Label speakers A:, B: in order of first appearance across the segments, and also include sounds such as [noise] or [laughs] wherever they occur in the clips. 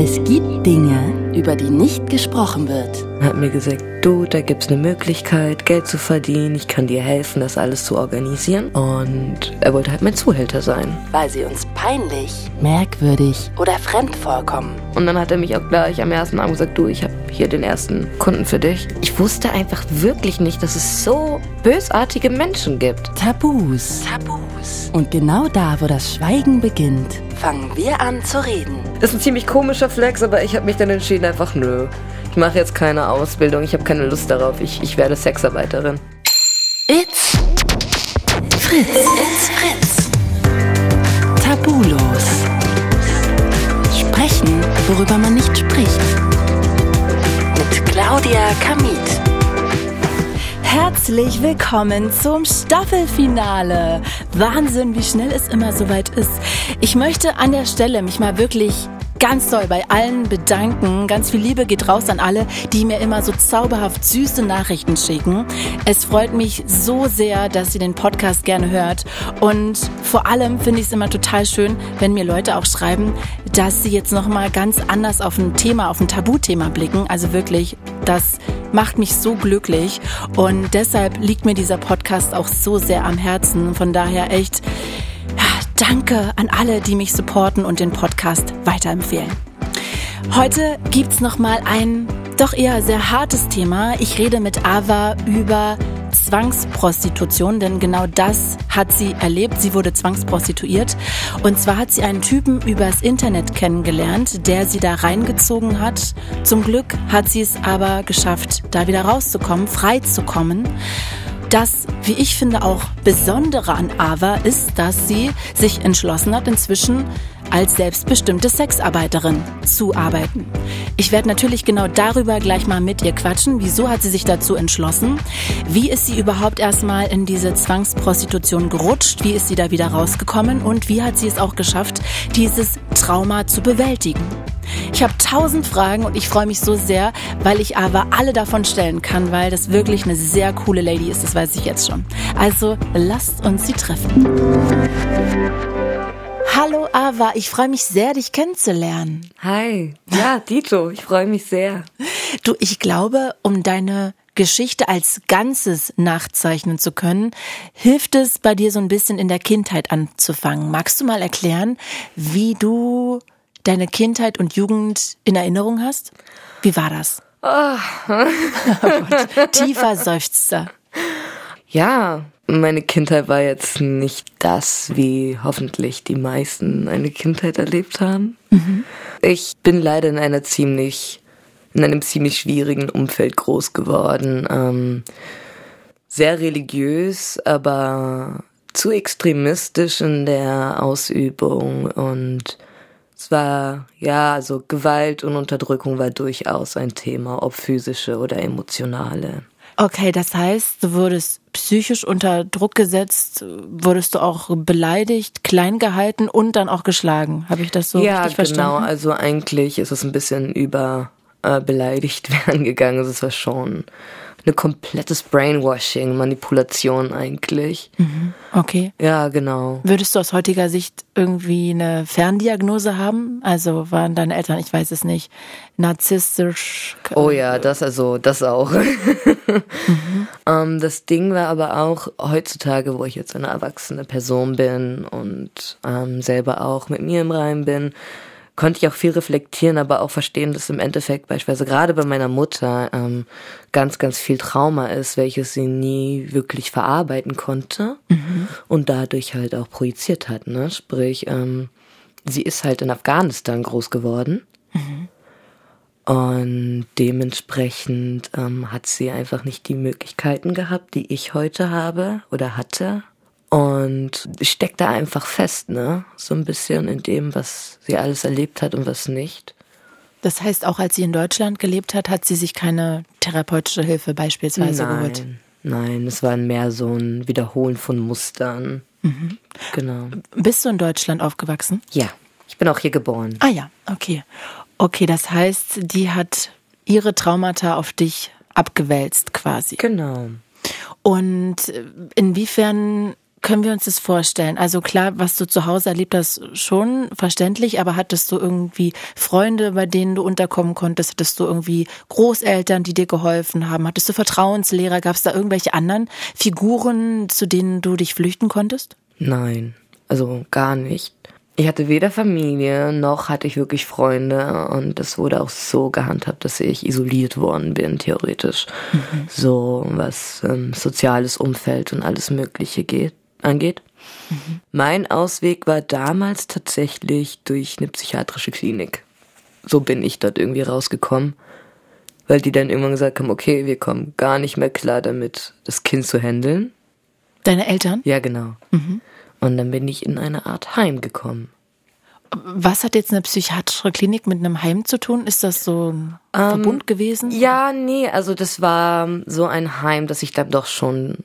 A: Es gibt Dinge, über die nicht gesprochen wird.
B: Er hat mir gesagt, du, da gibt's eine Möglichkeit, Geld zu verdienen. Ich kann dir helfen, das alles zu organisieren. Und er wollte halt mein Zuhälter sein.
A: Weil sie uns peinlich, merkwürdig oder fremd vorkommen.
B: Und dann hat er mich auch gleich am ersten Abend gesagt, du, ich habe hier den ersten Kunden für dich. Ich wusste einfach wirklich nicht, dass es so bösartige Menschen gibt.
A: Tabus. Tabus. Und genau da, wo das Schweigen beginnt, fangen wir an zu reden.
B: Das ist ein ziemlich komischer Flex, aber ich habe mich dann entschieden, einfach nö. Ich mache jetzt keine Ausbildung, ich habe keine Lust darauf. Ich, ich werde Sexarbeiterin.
A: It's Fritz. It's Claudia Kamit.
C: Herzlich willkommen zum Staffelfinale. Wahnsinn, wie schnell es immer soweit ist. Ich möchte an der Stelle mich mal wirklich ganz doll bei allen bedanken. Ganz viel Liebe geht raus an alle, die mir immer so zauberhaft süße Nachrichten schicken. Es freut mich so sehr, dass ihr den Podcast gerne hört. Und vor allem finde ich es immer total schön, wenn mir Leute auch schreiben, dass sie jetzt nochmal ganz anders auf ein Thema, auf ein Tabuthema blicken. Also wirklich, das macht mich so glücklich. Und deshalb liegt mir dieser Podcast auch so sehr am Herzen. Von daher echt, Danke an alle, die mich supporten und den Podcast weiterempfehlen. Heute gibt's noch mal ein doch eher sehr hartes Thema. Ich rede mit Ava über Zwangsprostitution, denn genau das hat sie erlebt. Sie wurde zwangsprostituiert. Und zwar hat sie einen Typen übers Internet kennengelernt, der sie da reingezogen hat. Zum Glück hat sie es aber geschafft, da wieder rauszukommen, frei zu kommen. Das, wie ich finde, auch Besondere an Ava ist, dass sie sich entschlossen hat, inzwischen als selbstbestimmte Sexarbeiterin zu arbeiten. Ich werde natürlich genau darüber gleich mal mit ihr quatschen. Wieso hat sie sich dazu entschlossen? Wie ist sie überhaupt erstmal in diese Zwangsprostitution gerutscht? Wie ist sie da wieder rausgekommen? Und wie hat sie es auch geschafft, dieses Trauma zu bewältigen? Ich habe tausend Fragen und ich freue mich so sehr, weil ich aber alle davon stellen kann, weil das wirklich eine sehr coole Lady ist, das weiß ich jetzt schon. Also lasst uns sie treffen. Hallo Ava, ich freue mich sehr, dich kennenzulernen.
B: Hi. Ja, Dito, ich freue mich sehr.
C: Du, ich glaube, um deine Geschichte als Ganzes nachzeichnen zu können, hilft es bei dir so ein bisschen in der Kindheit anzufangen. Magst du mal erklären, wie du deine Kindheit und Jugend in Erinnerung hast? Wie war das?
B: Oh. [laughs]
C: oh Gott, tiefer [laughs] Seufzer.
B: Ja, meine Kindheit war jetzt nicht das, wie hoffentlich die meisten eine Kindheit erlebt haben. Mhm. Ich bin leider in einer ziemlich, in einem ziemlich schwierigen Umfeld groß geworden. Ähm, sehr religiös, aber zu extremistisch in der Ausübung und es war, ja, also Gewalt und Unterdrückung war durchaus ein Thema, ob physische oder emotionale.
C: Okay, das heißt, du wurdest psychisch unter Druck gesetzt, wurdest du auch beleidigt, klein gehalten und dann auch geschlagen. Habe ich das so
B: ja,
C: richtig verstanden?
B: Ja, genau. Also eigentlich ist es ein bisschen über äh, beleidigt [laughs] werden gegangen. Also es war schon eine komplettes Brainwashing, Manipulation eigentlich.
C: Mhm. Okay.
B: Ja, genau.
C: Würdest du aus heutiger Sicht irgendwie eine Ferndiagnose haben? Also waren deine Eltern, ich weiß es nicht, narzisstisch?
B: Oh ja, das also, das auch. [laughs] mhm. ähm, das Ding war aber auch heutzutage, wo ich jetzt eine erwachsene Person bin und ähm, selber auch mit mir im Reim bin, konnte ich auch viel reflektieren, aber auch verstehen, dass im Endeffekt beispielsweise gerade bei meiner Mutter ähm, ganz, ganz viel Trauma ist, welches sie nie wirklich verarbeiten konnte mhm. und dadurch halt auch projiziert hat. Ne? Sprich, ähm, sie ist halt in Afghanistan groß geworden. Mhm. Und dementsprechend ähm, hat sie einfach nicht die Möglichkeiten gehabt, die ich heute habe oder hatte, und steckt da einfach fest, ne? So ein bisschen in dem, was sie alles erlebt hat und was nicht.
C: Das heißt, auch als sie in Deutschland gelebt hat, hat sie sich keine therapeutische Hilfe beispielsweise
B: nein,
C: geholt?
B: Nein, es war mehr so ein Wiederholen von Mustern. Mhm. Genau.
C: Bist du in Deutschland aufgewachsen?
B: Ja, ich bin auch hier geboren.
C: Ah ja, okay. Okay, das heißt, die hat ihre Traumata auf dich abgewälzt quasi.
B: Genau.
C: Und inwiefern können wir uns das vorstellen? Also klar, was du zu Hause erlebt hast, schon verständlich, aber hattest du irgendwie Freunde, bei denen du unterkommen konntest? Hattest du irgendwie Großeltern, die dir geholfen haben? Hattest du Vertrauenslehrer? Gab es da irgendwelche anderen Figuren, zu denen du dich flüchten konntest?
B: Nein, also gar nicht. Ich hatte weder Familie noch hatte ich wirklich Freunde und das wurde auch so gehandhabt, dass ich isoliert worden bin, theoretisch. Mhm. So was ähm, soziales Umfeld und alles Mögliche geht angeht. Mhm. Mein Ausweg war damals tatsächlich durch eine psychiatrische Klinik. So bin ich dort irgendwie rausgekommen, weil die dann irgendwann gesagt haben, okay, wir kommen gar nicht mehr klar damit, das Kind zu handeln.
C: Deine Eltern?
B: Ja, genau. Mhm. Und dann bin ich in eine Art Heim gekommen.
C: Was hat jetzt eine psychiatrische Klinik mit einem Heim zu tun? Ist das so ein ähm, Verbund gewesen?
B: Ja, nee, also das war so ein Heim, das sich dann doch schon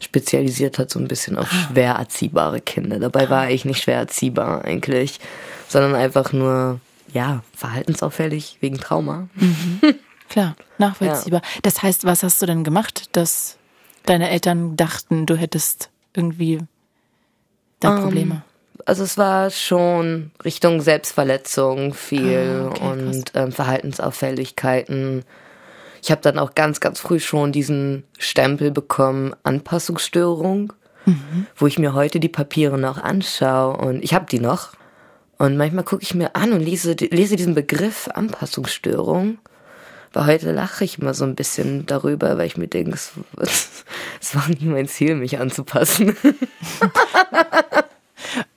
B: spezialisiert hat, so ein bisschen auf ah. schwer erziehbare Kinder. Dabei ah. war ich nicht schwer erziehbar eigentlich, sondern einfach nur, ja, verhaltensauffällig wegen Trauma.
C: Mhm. [laughs] Klar, nachvollziehbar. Ja. Das heißt, was hast du denn gemacht, dass deine Eltern dachten, du hättest irgendwie da um, Probleme?
B: Also es war schon Richtung Selbstverletzung viel ah, okay, und ähm, Verhaltensauffälligkeiten. Ich habe dann auch ganz, ganz früh schon diesen Stempel bekommen, Anpassungsstörung, mhm. wo ich mir heute die Papiere noch anschaue und ich habe die noch. Und manchmal gucke ich mir an und lese, lese diesen Begriff Anpassungsstörung. Aber heute lache ich immer so ein bisschen darüber, weil ich mir denke, es, [laughs] es war nie mein Ziel, mich anzupassen. [laughs]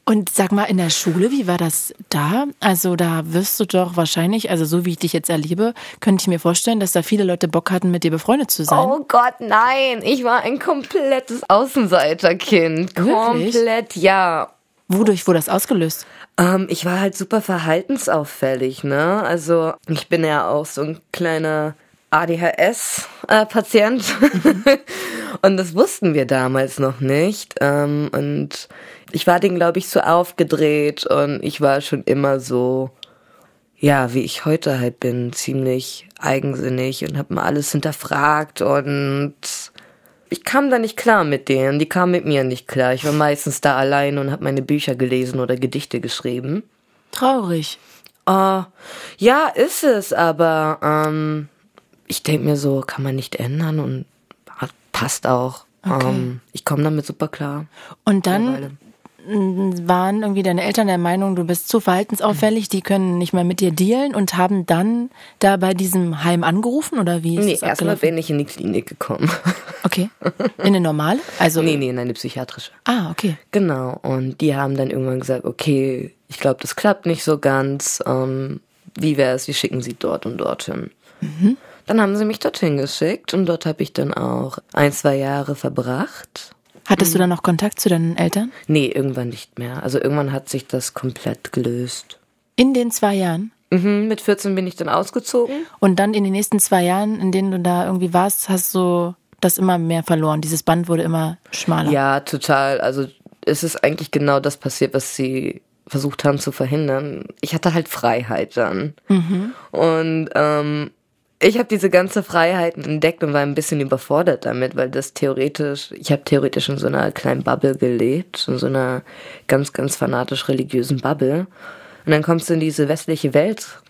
C: Und sag mal, in der Schule, wie war das da? Also da wirst du doch wahrscheinlich, also so wie ich dich jetzt erlebe, könnte ich mir vorstellen, dass da viele Leute Bock hatten, mit dir befreundet zu sein.
B: Oh Gott, nein. Ich war ein komplettes Außenseiterkind. Wirklich? Komplett, ja.
C: Wodurch wurde das ausgelöst?
B: Ähm, ich war halt super verhaltensauffällig, ne? Also ich bin ja auch so ein kleiner ADHS-Patient. Mhm. [laughs] und das wussten wir damals noch nicht. Ähm, und ich war den, glaube ich, so aufgedreht und ich war schon immer so, ja, wie ich heute halt bin, ziemlich eigensinnig und habe mal alles hinterfragt und ich kam da nicht klar mit denen, die kamen mit mir nicht klar. Ich war meistens da allein und habe meine Bücher gelesen oder Gedichte geschrieben.
C: Traurig.
B: Uh, ja, ist es, aber ähm, ich denke mir so, kann man nicht ändern und passt auch. Okay. Ähm, ich komme damit super klar.
C: Und dann waren irgendwie deine Eltern der Meinung, du bist zu verhaltensauffällig, die können nicht mehr mit dir dealen und haben dann da bei diesem Heim angerufen oder wie?
B: Ist nee, erstmal bin ich in die Klinik gekommen. [laughs]
C: Okay. In eine normale? Also
B: nee, nee, in eine psychiatrische.
C: Ah, okay.
B: Genau. Und die haben dann irgendwann gesagt, okay, ich glaube, das klappt nicht so ganz. Ähm, wie wäre es, wir schicken sie dort und dorthin. Mhm. Dann haben sie mich dorthin geschickt und dort habe ich dann auch ein, zwei Jahre verbracht.
C: Hattest mhm. du dann noch Kontakt zu deinen Eltern?
B: Nee, irgendwann nicht mehr. Also irgendwann hat sich das komplett gelöst.
C: In den zwei Jahren?
B: Mhm, mit 14 bin ich dann ausgezogen.
C: Und dann in den nächsten zwei Jahren, in denen du da irgendwie warst, hast du das immer mehr verloren. Dieses Band wurde immer schmaler.
B: Ja, total. Also es ist eigentlich genau das passiert, was sie versucht haben zu verhindern. Ich hatte halt Freiheit dann. Mhm. Und ähm, ich habe diese ganze Freiheit entdeckt und war ein bisschen überfordert damit, weil das theoretisch, ich habe theoretisch in so einer kleinen Bubble gelebt, in so einer ganz, ganz fanatisch religiösen Bubble. Und dann kommst du in diese westliche Welt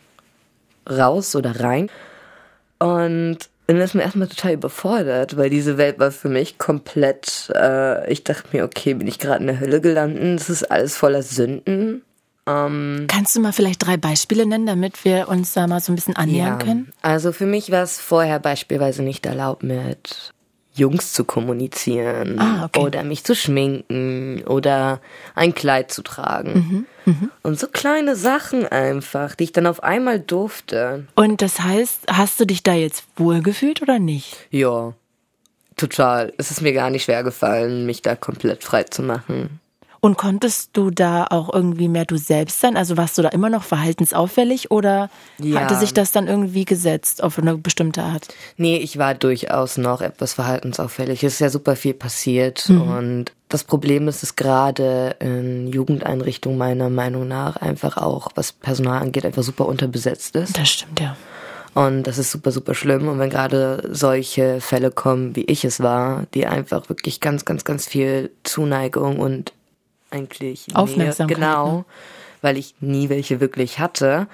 B: raus oder rein. Und dann ist mir erstmal total überfordert, weil diese Welt war für mich komplett, äh, ich dachte mir, okay, bin ich gerade in der Hölle gelandet? Das ist alles voller Sünden.
C: Ähm, Kannst du mal vielleicht drei Beispiele nennen, damit wir uns da mal so ein bisschen annähern ja, können?
B: Also für mich war es vorher beispielsweise nicht erlaubt, mit Jungs zu kommunizieren ah, okay. oder mich zu schminken oder ein Kleid zu tragen. Mhm, mh. Und so kleine Sachen einfach, die ich dann auf einmal durfte.
C: Und das heißt, hast du dich da jetzt wohlgefühlt oder nicht?
B: Ja, total. Es ist mir gar nicht schwer gefallen, mich da komplett frei zu machen.
C: Und konntest du da auch irgendwie mehr du selbst sein? Also warst du da immer noch verhaltensauffällig oder ja. hatte sich das dann irgendwie gesetzt auf eine bestimmte Art?
B: Nee, ich war durchaus noch etwas verhaltensauffällig. Es ist ja super viel passiert mhm. und das Problem ist, dass gerade in Jugendeinrichtungen meiner Meinung nach einfach auch, was Personal angeht, einfach super unterbesetzt ist.
C: Das stimmt, ja.
B: Und das ist super, super schlimm. Und wenn gerade solche Fälle kommen, wie ich es war, die einfach wirklich ganz, ganz, ganz viel Zuneigung und eigentlich
C: Aufmerksamkeit.
B: Nähe, genau,
C: ne?
B: weil ich nie welche wirklich hatte,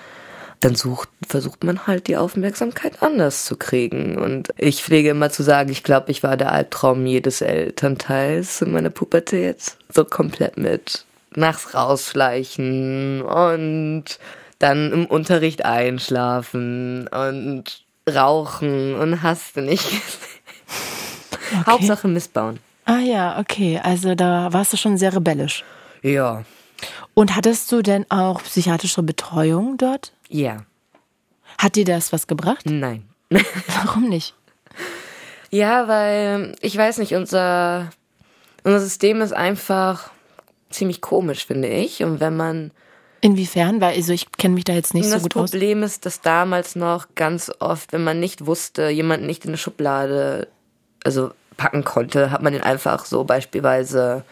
B: dann sucht, versucht man halt die Aufmerksamkeit anders zu kriegen. Und ich pflege immer zu sagen, ich glaube, ich war der Albtraum jedes Elternteils in meiner Pubertät. So komplett mit nachts rausschleichen und dann im Unterricht einschlafen und rauchen und hast du nicht gesehen.
C: Okay.
B: Hauptsache missbauen.
C: Ah ja, okay. Also da warst du schon sehr rebellisch.
B: Ja.
C: Und hattest du denn auch psychiatrische Betreuung dort?
B: Ja.
C: Hat dir das was gebracht?
B: Nein. [laughs]
C: Warum nicht?
B: Ja, weil ich weiß nicht, unser, unser System ist einfach ziemlich komisch, finde ich. Und wenn man
C: Inwiefern? Weil also ich kenne mich da jetzt nicht so
B: das
C: gut aus.
B: Problem ist, dass damals noch ganz oft, wenn man nicht wusste, jemanden nicht in eine Schublade, also packen konnte, hat man den einfach so beispielsweise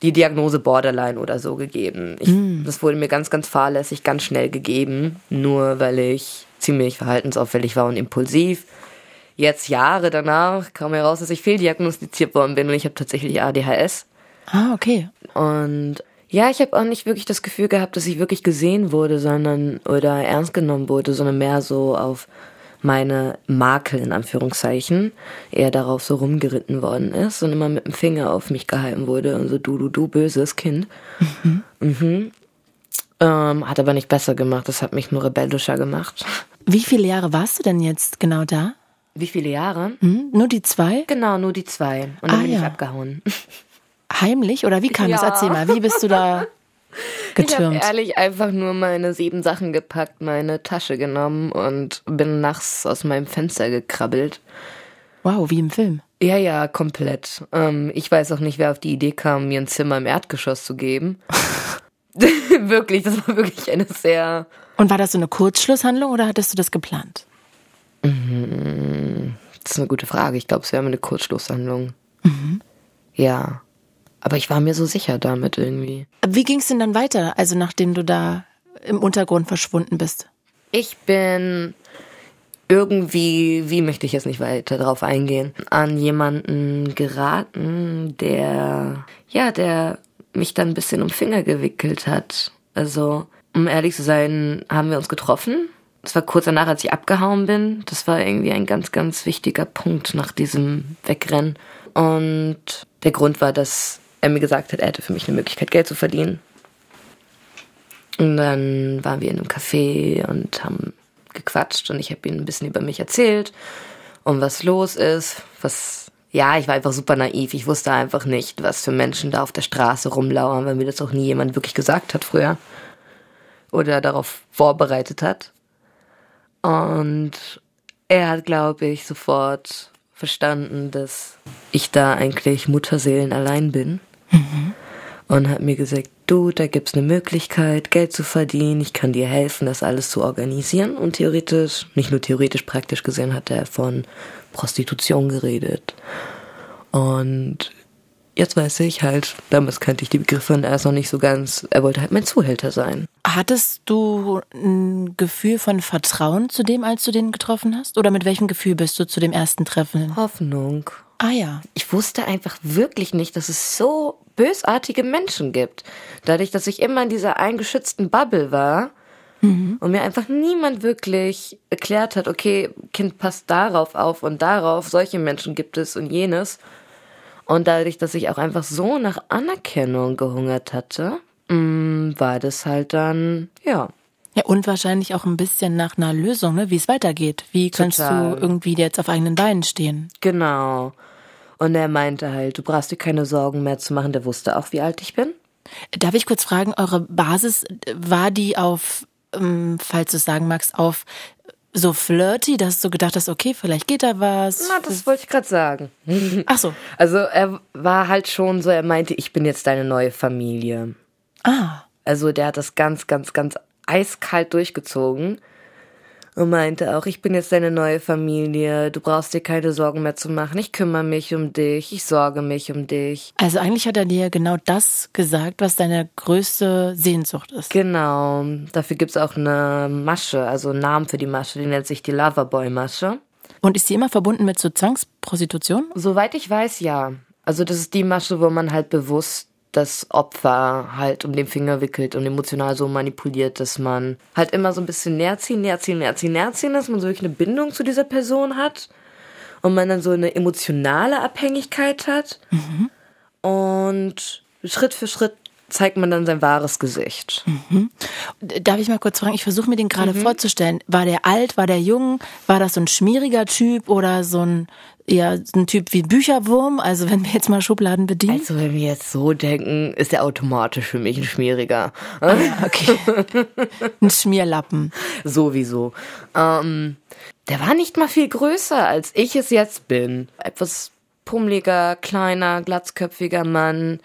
B: die Diagnose Borderline oder so gegeben. Ich, Das wurde mir ganz, ganz fahrlässig, ganz schnell gegeben, nur weil ich ziemlich verhaltensauffällig war und impulsiv. Jetzt Jahre danach kam heraus, dass ich fehldiagnostiziert worden bin und ich habe tatsächlich ADHS.
C: Ah, okay.
B: Und ja, ich habe auch nicht wirklich das Gefühl gehabt, dass ich wirklich gesehen wurde, sondern oder ernst genommen wurde, sondern mehr so auf meine Makel in Anführungszeichen eher darauf so rumgeritten worden ist und immer mit dem Finger auf mich gehalten wurde und so du du du böses Kind. Mhm. Ähm, hat aber nicht besser gemacht, das hat mich nur rebellischer gemacht.
C: Wie viele Jahre warst du denn jetzt genau da?
B: Wie viele Jahre?
C: Hm? Nur die zwei?
B: Genau, nur die zwei. Und dann
C: Ah,
B: bin ich
C: ja.
B: abgehauen.
C: Heimlich? Oder wie kam das?
B: Ja.
C: Erzähl mal, wie bist du da
B: Ich habe
C: getürmt?
B: ehrlich einfach nur meine sieben Sachen gepackt, meine Tasche genommen und bin nachts aus meinem Fenster gekrabbelt.
C: Wow, wie im Film.
B: Ja, ja, komplett. Ähm, ich weiß auch nicht, wer auf die Idee kam, mir ein Zimmer im Erdgeschoss zu geben. [laughs] wirklich, das war wirklich eine sehr.
C: Und war das so eine Kurzschlusshandlung oder hattest du das geplant?
B: Das ist eine gute Frage. Ich glaube, es wäre eine Kurzschlusshandlung. Ja. Aber ich war mir so sicher damit irgendwie.
C: Wie ging es denn dann weiter, also nachdem du da im Untergrund verschwunden bist?
B: Ich bin irgendwie, wie möchte ich jetzt nicht weiter drauf eingehen, an jemanden geraten, der, ja, der mich dann ein bisschen um Finger gewickelt hat. Also, um ehrlich zu sein, haben wir uns getroffen. Das war kurz danach, als ich abgehauen bin. Das war irgendwie ein ganz, ganz wichtiger Punkt nach diesem Wegrennen. Und der Grund war, dass er mir gesagt hat, er hätte für mich eine Möglichkeit, Geld zu verdienen. Und dann waren wir in einem Café und haben gequatscht und ich habe ihm ein bisschen über mich erzählt und was los ist. Was, ja, ich war einfach super naiv. Ich wusste einfach nicht, was für Menschen da auf der Straße rumlauern, weil mir das auch nie jemand wirklich gesagt hat früher. Oder darauf vorbereitet hat. Und er hat, glaube ich, sofort verstanden, dass ich da eigentlich Mutterseelen allein bin und hat mir gesagt, du, da gibt's eine Möglichkeit, Geld zu verdienen, ich kann dir helfen, das alles zu organisieren. Und theoretisch, nicht nur theoretisch, praktisch gesehen, hat er von Prostitution geredet. Und jetzt weiß ich halt, damals kannte ich die Begriffe und er ist noch nicht so ganz, er wollte halt mein Zuhälter sein.
C: Hattest du ein Gefühl von Vertrauen zu dem, als du den getroffen hast? Oder mit welchem Gefühl bist du zu dem ersten Treffen?
B: Hoffnung.
C: Ah ja.
B: ich wusste einfach wirklich nicht, dass es so bösartige Menschen gibt. Dadurch, dass ich immer in dieser eingeschützten Bubble war und mir einfach niemand wirklich erklärt hat, okay, Kind, passt darauf auf und darauf, solche Menschen gibt es und jenes. Und dadurch, dass ich auch einfach so nach Anerkennung gehungert hatte, mm, war das halt dann, ja,
C: Ja, und wahrscheinlich auch ein bisschen nach einer Lösung, ne? wie es weitergeht. Wie kannst
B: Total.
C: du irgendwie jetzt auf eigenen Beinen stehen?
B: genau. Und er meinte halt, du brauchst dir keine Sorgen mehr zu machen. Der wusste auch, wie alt ich bin.
C: Darf ich kurz fragen, eure Basis, war die auf, ähm, falls du es sagen magst, auf so flirty, dass du gedacht hast, okay, vielleicht geht da was?
B: Na, das wollte ich gerade sagen.
C: Ach so. [laughs]
B: Also er war halt schon so, er meinte, ich bin jetzt deine neue Familie.
C: Ah.
B: Also der hat das ganz, ganz, ganz eiskalt durchgezogen. und meinte auch, ich bin jetzt deine neue Familie, du brauchst dir keine Sorgen mehr zu machen, ich kümmere mich um dich, ich sorge mich um dich.
C: Also eigentlich hat er dir genau das gesagt, was deine größte Sehnsucht ist.
B: Genau, dafür gibt's auch eine Masche, also einen Namen für die Masche, die nennt sich die Loverboy-Masche.
C: Und ist die immer verbunden mit so Zwangsprostitution?
B: Soweit ich weiß, ja. Also das ist die Masche, wo man halt bewusst das Opfer halt um den Finger wickelt und emotional so manipuliert, dass man halt immer so ein bisschen näher ziehen, näher ziehen, näher ziehen, näher ziehen, dass man so wirklich eine Bindung zu dieser Person hat und man dann so eine emotionale Abhängigkeit hat. Mhm. Und Schritt für Schritt zeigt man dann sein wahres Gesicht.
C: Mhm. Darf ich mal kurz fragen? Ich versuche mir den gerade mhm. vorzustellen. War der alt, war der jung? War das so ein schmieriger Typ oder so ein eher ein Typ wie Bücherwurm? Also wenn wir jetzt mal Schubladen bedienen.
B: Also wenn wir jetzt so denken, ist er automatisch für mich ein Schmieriger.
C: Ah, okay. [laughs] ein Schmierlappen.
B: Sowieso. Ähm, der war nicht mal viel größer, als ich es jetzt bin. Etwas pummeliger, kleiner, glatzköpfiger Mann.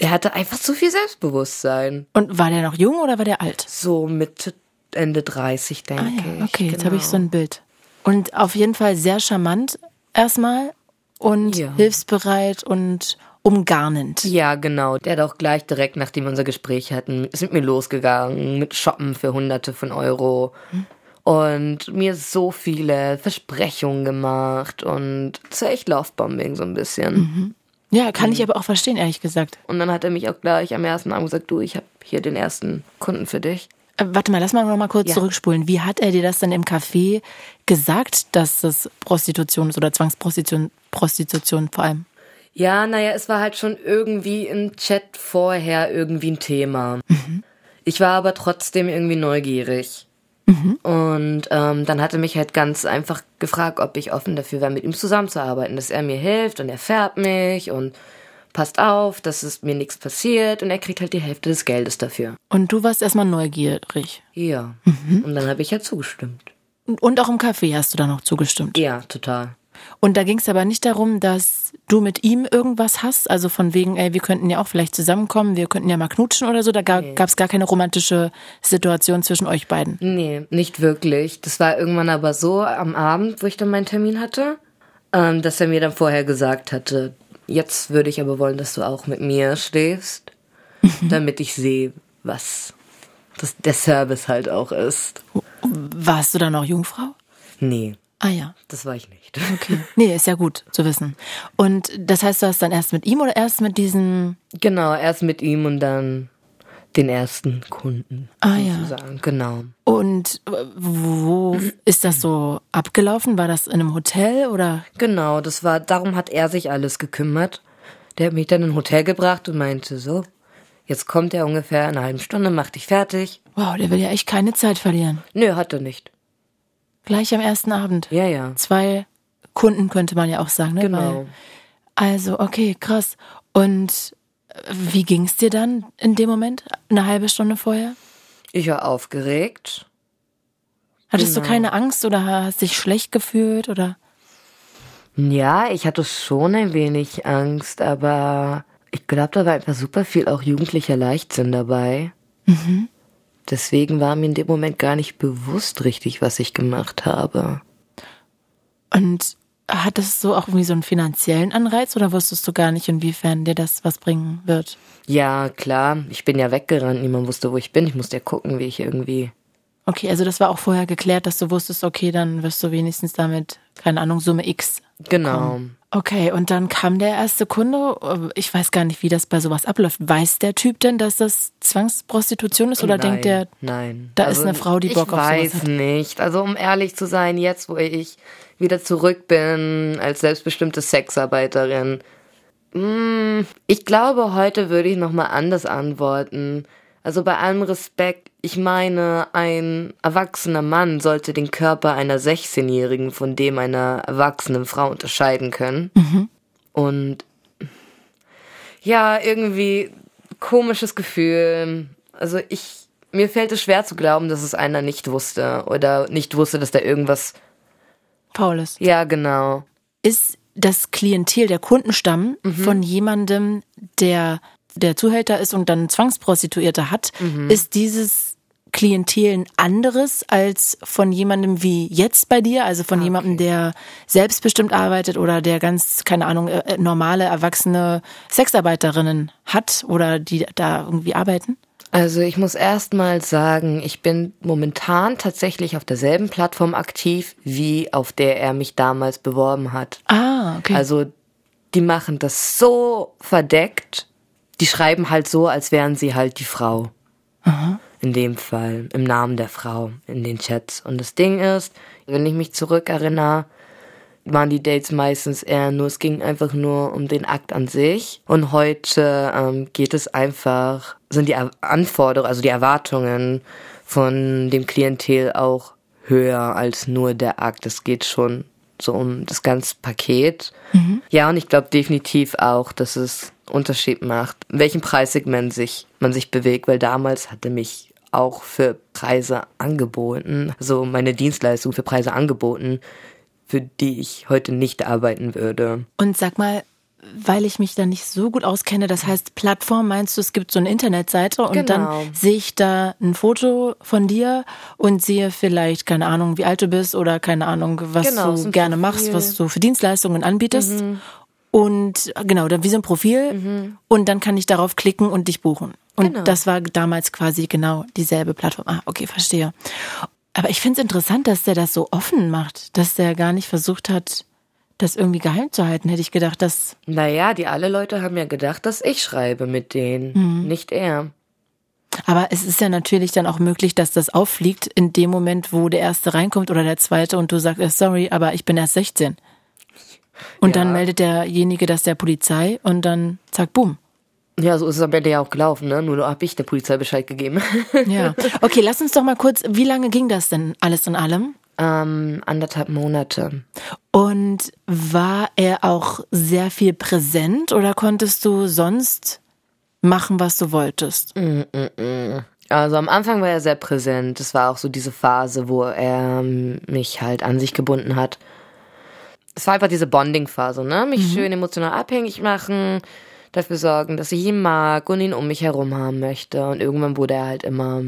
B: Der hatte einfach zu viel Selbstbewusstsein.
C: Und war der noch jung oder war der alt?
B: So Mitte, Ende 30, denke ah, ja.
C: ich. Okay, genau. jetzt habe ich so ein Bild. Und auf jeden Fall sehr charmant erstmal und ja. hilfsbereit und umgarnend.
B: Ja, genau. Der hat auch gleich direkt, nachdem wir unser Gespräch hatten, ist mit mir losgegangen, mit Shoppen für Hunderte von Euro. Hm. Und mir so viele Versprechungen gemacht und war echt Laufbombing so ein bisschen. Mhm.
C: Ja, kann mhm. ich aber auch verstehen, ehrlich gesagt.
B: Und dann hat er mich auch gleich am ersten Abend gesagt, du, ich habe hier den ersten Kunden für dich.
C: Warte mal, lass mal noch mal kurz ja. zurückspulen. Wie hat er dir das dann im Café gesagt, dass das Prostitution ist oder Zwangsprostitution Prostitution vor allem?
B: Ja, naja, es war halt schon irgendwie im Chat vorher irgendwie ein Thema. Mhm. Ich war aber trotzdem irgendwie neugierig. Mhm. Und ähm, dann hat er mich halt ganz einfach gefragt, ob ich offen dafür wäre, mit ihm zusammenzuarbeiten, dass er mir hilft und er färbt mich und passt auf, dass es mir nichts passiert und er kriegt halt die Hälfte des Geldes dafür.
C: Und du warst erstmal neugierig.
B: Ja. Mhm. Und dann habe ich ja zugestimmt.
C: Und auch im Café hast du dann noch zugestimmt.
B: Ja, total.
C: Und da ging es aber nicht darum, dass du mit ihm irgendwas hast, also von wegen, ey, wir könnten ja auch vielleicht zusammenkommen, wir könnten ja mal knutschen oder so. Da nee. gab es gar keine romantische Situation zwischen euch beiden.
B: Nee, nicht wirklich. Das war irgendwann aber so am Abend, wo ich dann meinen Termin hatte, ähm, dass er mir dann vorher gesagt hatte, jetzt würde ich aber wollen, dass du auch mit mir schläfst, mhm. damit ich sehe, was das, der Service halt auch ist.
C: Warst du dann noch Jungfrau?
B: Nee.
C: Ah ja.
B: Das war ich nicht.
C: Okay. Nee, ist ja gut zu wissen. Und das heißt, du hast dann erst mit ihm oder erst mit diesem.
B: Genau, erst mit ihm und dann den ersten Kunden.
C: Ah sozusagen.
B: ja. Genau.
C: Und wo ist das so abgelaufen? War das in einem Hotel oder?
B: Genau, das war, darum hat er sich alles gekümmert. Der hat mich dann in ein Hotel gebracht und meinte so, jetzt kommt er ungefähr in einer halben Stunde, mach dich fertig.
C: Wow, der will ja echt keine Zeit verlieren.
B: Nö, hat er nicht.
C: Gleich am ersten Abend.
B: Ja, ja.
C: Zwei Kunden könnte man ja auch sagen, ne?
B: Genau. Weil,
C: also, okay, krass. Und wie ging es dir dann in dem Moment? Eine halbe Stunde vorher?
B: Ich war aufgeregt.
C: Hattest genau. du keine Angst oder hast dich schlecht gefühlt oder?
B: Ja, ich hatte schon ein wenig Angst, aber ich glaube, da war einfach super viel auch jugendlicher Leichtsinn dabei. Mhm. Deswegen war mir in dem Moment gar nicht bewusst richtig, was ich gemacht habe.
C: Und hat das so auch irgendwie so einen finanziellen Anreiz oder wusstest du gar nicht, inwiefern dir das was bringen wird?
B: Ja, klar. Ich bin ja weggerannt. Niemand wusste, wo ich bin. Ich musste ja gucken, wie ich irgendwie.
C: Okay, also das war auch vorher geklärt, dass du wusstest, okay, dann wirst du wenigstens damit, keine Ahnung, Summe X.
B: Genau.
C: Okay, und dann kam der erste Kunde. Ich weiß gar nicht, wie das bei sowas abläuft. Weiß der Typ denn, dass das Zwangsprostitution ist oder
B: nein,
C: denkt der,
B: nein.
C: da also, ist eine Frau, die Bock auf sowas hat?
B: Ich weiß nicht. Also um ehrlich zu sein, jetzt wo ich wieder zurück bin als selbstbestimmte Sexarbeiterin, mm, ich glaube, heute würde ich noch mal anders antworten. Also bei allem Respekt, ich meine, ein erwachsener Mann sollte den Körper einer 16-Jährigen von dem einer erwachsenen Frau unterscheiden können. Mhm. Und ja, irgendwie komisches Gefühl. Also ich, mir fällt es schwer zu glauben, dass es einer nicht wusste oder nicht wusste, dass da irgendwas
C: faul ist.
B: Ja, genau.
C: Ist das Klientel, der Kundenstamm mhm. von jemandem, der der Zuhälter ist und dann Zwangsprostituierte hat, mhm. ist dieses Klientel ein anderes als von jemandem wie jetzt bei dir, also von okay. jemandem, der selbstbestimmt arbeitet oder der ganz, keine Ahnung, äh, äh, normale, erwachsene Sexarbeiterinnen hat oder die da irgendwie arbeiten?
B: Also ich muss erst mal sagen, ich bin momentan tatsächlich auf derselben Plattform aktiv, wie auf der er mich damals beworben hat.
C: Ah, okay.
B: Also die machen das so verdeckt, die schreiben halt so, als wären sie halt die Frau.
C: Aha
B: in dem Fall im Namen der Frau in den Chats. Und das Ding ist, wenn ich mich zurückerinnere, waren die Dates meistens eher nur, es ging einfach nur um den Akt an sich. Und heute ähm, geht es einfach, sind die Anforderungen, also die Erwartungen von dem Klientel auch höher als nur der Akt. Es geht schon so um das ganze Paket. Mhm. Ja, und ich glaube definitiv auch, dass es Unterschied macht, in welchem Preissegment sich man sich bewegt, weil damals hatte mich auch für Preise angeboten, so meine Dienstleistung für Preise angeboten, für die ich heute nicht arbeiten würde.
C: Und sag mal, weil ich mich da nicht so gut auskenne, das heißt Plattform, meinst du, es gibt so eine Internetseite und genau. dann sehe ich da ein Foto von dir und sehe vielleicht, keine Ahnung, wie alt du bist oder keine Ahnung, was genau, du gerne Profil. machst, was du für Dienstleistungen anbietest. Mhm. Und genau, dann wie so ein Profil mhm. und dann kann ich darauf klicken und dich buchen. Und genau. das war damals quasi genau dieselbe Plattform. Ah, okay, verstehe. Aber ich finde es interessant, dass der das so offen macht, dass der gar nicht versucht hat, das irgendwie geheim zu halten. Hätte ich gedacht, dass.
B: Naja, die alle Leute haben ja gedacht, dass ich schreibe mit denen, mhm. nicht er.
C: Aber es ist ja natürlich dann auch möglich, dass das auffliegt in dem Moment, wo der erste reinkommt oder der zweite und du sagst, sorry, aber ich bin erst 16. Und ja. dann meldet derjenige das der Polizei und dann zack, boom.
B: Ja, so ist es am Ende ja auch gelaufen, ne? Nur habe ich der Polizei Bescheid gegeben. [laughs]
C: ja. Okay, lass uns doch mal kurz, wie lange ging das denn alles in allem?
B: Ähm, anderthalb Monate.
C: Und war er auch sehr viel präsent oder konntest du sonst machen, was du wolltest?
B: Mm, mm, mm. Also am Anfang war er sehr präsent. Es war auch so diese Phase, wo er mich halt an sich gebunden hat. Es war einfach diese Bonding-Phase, ne? Mich mhm. schön emotional abhängig machen dafür sorgen, dass ich ihn mag und ihn um mich herum haben möchte. Und irgendwann wurde er halt immer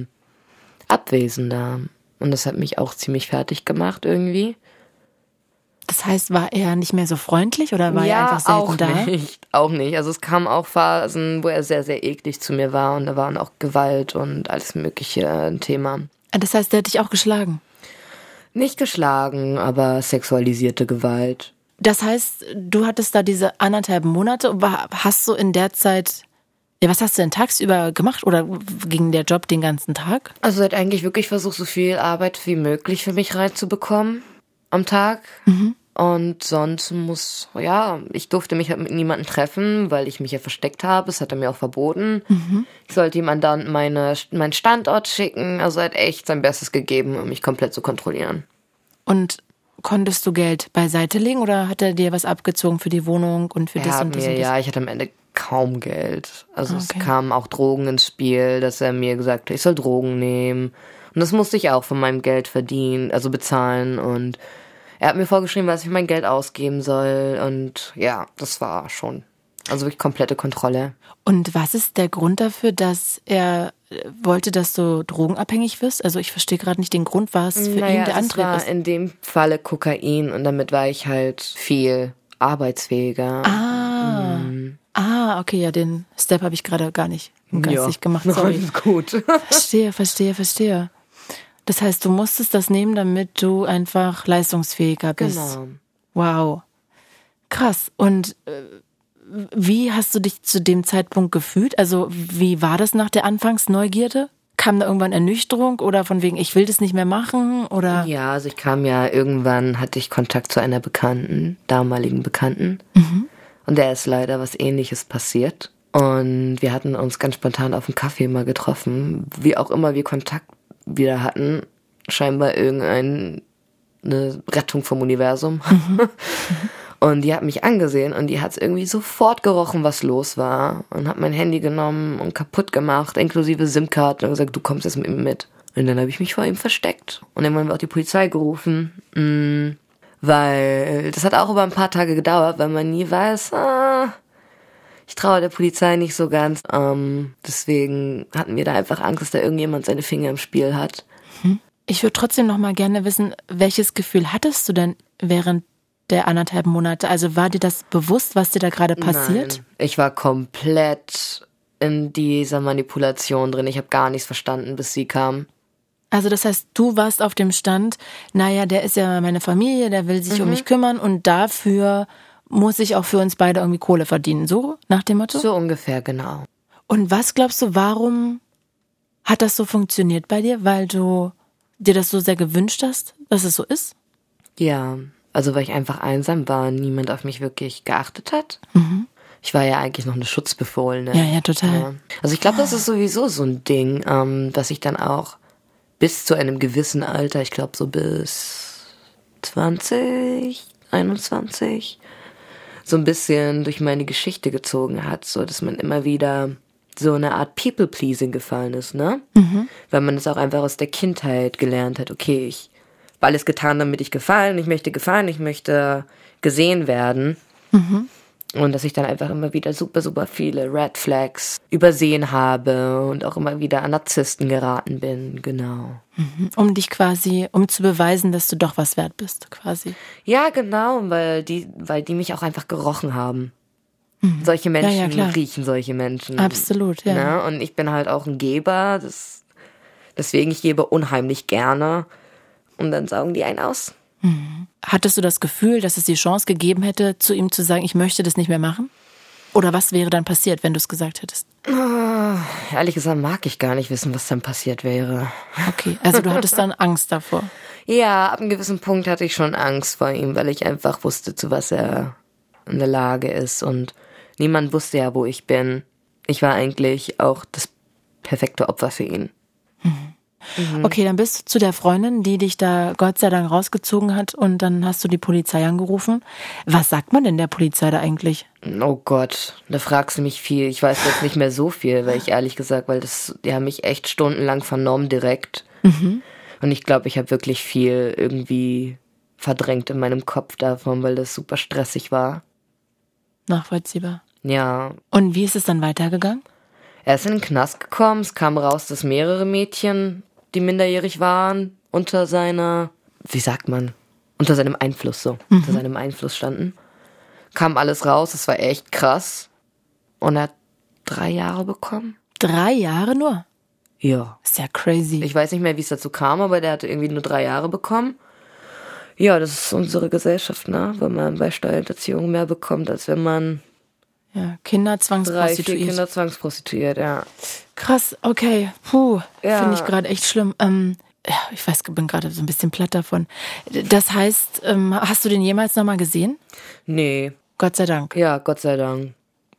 B: abwesender. Und das hat mich auch ziemlich fertig gemacht irgendwie.
C: Das heißt, war er nicht mehr so freundlich oder war
B: ja,
C: er einfach selten
B: auch
C: da?
B: Nicht, auch nicht. Also es kamen auch Phasen, wo er sehr, sehr eklig zu mir war und da waren auch Gewalt und alles mögliche ein Thema.
C: Ah, das heißt, er hat dich auch geschlagen?
B: Nicht geschlagen, aber sexualisierte Gewalt.
C: Das heißt, du hattest da diese anderthalb Monate, hast du in der Zeit, ja, was hast du denn tagsüber gemacht oder ging der Job den ganzen Tag?
B: Also hat eigentlich wirklich versucht, so viel Arbeit wie möglich für mich reinzubekommen am Tag. Mhm. Und sonst muss, ja, ich durfte mich halt mit niemandem treffen, weil ich mich ja versteckt habe. Das hat er mir auch verboten. Mhm. Ich sollte ihm dann meine, meinen Standort schicken. Also er hat echt sein Bestes gegeben, um mich komplett zu kontrollieren.
C: Und konntest du Geld beiseite legen oder hat er dir was abgezogen für die Wohnung und für
B: er
C: das und
B: das?
C: Mir, und das?
B: Ja, ich hatte am Ende kaum Geld. Also okay. es kamen auch Drogen ins Spiel, dass er mir gesagt hat, ich soll Drogen nehmen. Und das musste ich auch von meinem Geld verdienen, also bezahlen. Und er hat mir vorgeschrieben, was ich mein Geld ausgeben soll. Und ja, das war schon also wirklich komplette Kontrolle.
C: Und was ist der Grund dafür, dass er wollte, dass du drogenabhängig wirst? Also ich verstehe gerade nicht den Grund, was für
B: naja,
C: ihn der Antrieb
B: war
C: ist.
B: in dem Falle Kokain und damit war ich halt viel arbeitsfähiger.
C: Ah, mhm. ah okay, ja, den Step habe ich gerade gar nicht geistig ja, gemacht. [laughs] Sorry.
B: Alles gut.
C: verstehe, verstehe, verstehe. Das heißt, du musstest das nehmen, damit du einfach leistungsfähiger bist.
B: Genau.
C: Wow. Krass. Und äh, wie hast du dich zu dem Zeitpunkt gefühlt? Also wie war das nach der Anfangsneugierde? Kam da irgendwann Ernüchterung oder von wegen, ich will das nicht mehr machen oder?
B: Ja, also ich kam ja irgendwann, hatte ich Kontakt zu einer Bekannten, damaligen Bekannten. Mhm. Und der ist leider was ähnliches passiert. Und wir hatten uns ganz spontan auf dem Kaffee mal getroffen. Wie auch immer wir Kontakt wieder hatten, scheinbar irgendeine Rettung vom Universum. [laughs] Mhm. Und die hat mich angesehen und die hat irgendwie sofort gerochen, was los war. Und hat mein Handy genommen und kaputt gemacht, inklusive SIM-Karte und gesagt, du kommst jetzt mit mir mit. Und dann habe ich mich vor ihm versteckt. Und dann haben wir auch die Polizei gerufen. Mm, weil das hat auch über ein paar Tage gedauert, weil man nie weiß, ah, Ich traue der Polizei nicht so ganz. Ähm, deswegen hatten wir da einfach Angst, dass da irgendjemand seine Finger im Spiel hat.
C: Ich würde trotzdem noch mal gerne wissen, welches Gefühl hattest du denn während der anderthalb Monate? Also war dir das bewusst, was dir da gerade passiert?
B: Nein, ich war komplett in dieser Manipulation drin. Ich habe gar nichts verstanden, bis sie kam.
C: Also das heißt, du warst auf dem Stand, naja, der ist ja meine Familie, der will sich
B: Mhm.
C: um mich kümmern und dafür muss ich auch für uns beide irgendwie Kohle verdienen. So nach dem Motto?
B: So ungefähr, genau.
C: Und was glaubst du, warum hat das so funktioniert bei dir? Weil du dir das so sehr gewünscht hast, dass es so ist?
B: Ja, also weil ich einfach einsam war, niemand auf mich wirklich geachtet hat. Ich war ja eigentlich noch eine Schutzbefohlene.
C: Ja, ja, total.
B: Ja. Also ich glaube, das ist sowieso so ein Ding, ähm, dass ich dann auch bis zu einem gewissen Alter, ich glaube so bis 20, 21, so ein bisschen durch meine Geschichte gezogen hat, so dass man immer wieder so eine Art People-Pleasing gefallen ist, ne? Weil man es auch einfach aus der Kindheit gelernt hat, okay, ich habe alles getan, damit ich gefallen, ich möchte gefallen, ich möchte gesehen werden. Und dass ich dann einfach immer wieder super, super viele Red Flags übersehen habe und auch immer wieder an Narzissten geraten bin, genau.
C: Um dich quasi, um zu beweisen, dass du doch was wert bist, quasi.
B: Ja, genau, weil die, weil die mich auch einfach gerochen haben. Solche Menschen
C: ja, klar.
B: riechen solche Menschen.
C: Absolut, ja.
B: Ne? Und ich bin halt auch ein Geber, das, deswegen ich gebe unheimlich gerne. Und dann saugen die einen aus.
C: Hattest du das Gefühl, dass es die Chance gegeben hätte, zu ihm zu sagen, ich möchte das nicht mehr machen? Oder was wäre dann passiert, wenn du es gesagt hättest?
B: Ehrlich gesagt mag ich gar nicht wissen, was dann passiert wäre.
C: Okay, also du hattest dann [laughs] Angst davor.
B: Ja, ab einem gewissen Punkt hatte ich schon Angst vor ihm, weil ich einfach wusste, zu was er in der Lage ist. Und niemand wusste ja, wo ich bin. Ich war eigentlich auch das perfekte Opfer für ihn.
C: Okay, dann bist du zu der Freundin, die dich da Gott sei Dank rausgezogen hat und dann hast du die Polizei angerufen. Was sagt man denn der Polizei da eigentlich?
B: Oh Gott, da fragst du mich viel. Ich weiß jetzt nicht mehr so viel, weil ich ehrlich gesagt, weil das, die haben mich echt stundenlang vernommen direkt. Und ich glaube, ich habe wirklich viel irgendwie verdrängt in meinem Kopf davon, weil das super stressig war.
C: Nachvollziehbar.
B: Ja,
C: Und wie ist es dann weitergegangen?
B: Er ist in den Knast gekommen. Es kam raus, dass mehrere Mädchen, die minderjährig waren, unter seiner, wie sagt man, unter seinem Einfluss so, unter seinem Einfluss standen. Kam alles raus. Es war echt krass. Und er hat drei Jahre bekommen.
C: Drei Jahre nur?
B: Ja.
C: Ist ja crazy.
B: Ich weiß nicht mehr, wie es dazu kam, aber der hatte irgendwie nur drei Jahre bekommen. Ja, das ist unsere Gesellschaft, ne? Wenn man bei Steuerhinterziehung mehr bekommt, als wenn man
C: ja, Kinder
B: drei, vier
C: zwangsprostituiert.
B: Kinder zwangsprostituiert, ja.
C: Krass, okay. Puh,
B: Ja.
C: finde ich gerade echt schlimm. Ähm, ja, ich weiß, bin gerade so ein bisschen platt davon. Das heißt, ähm, hast du den jemals nochmal gesehen?
B: Nee,
C: Gott sei Dank.
B: Ja, Gott sei Dank.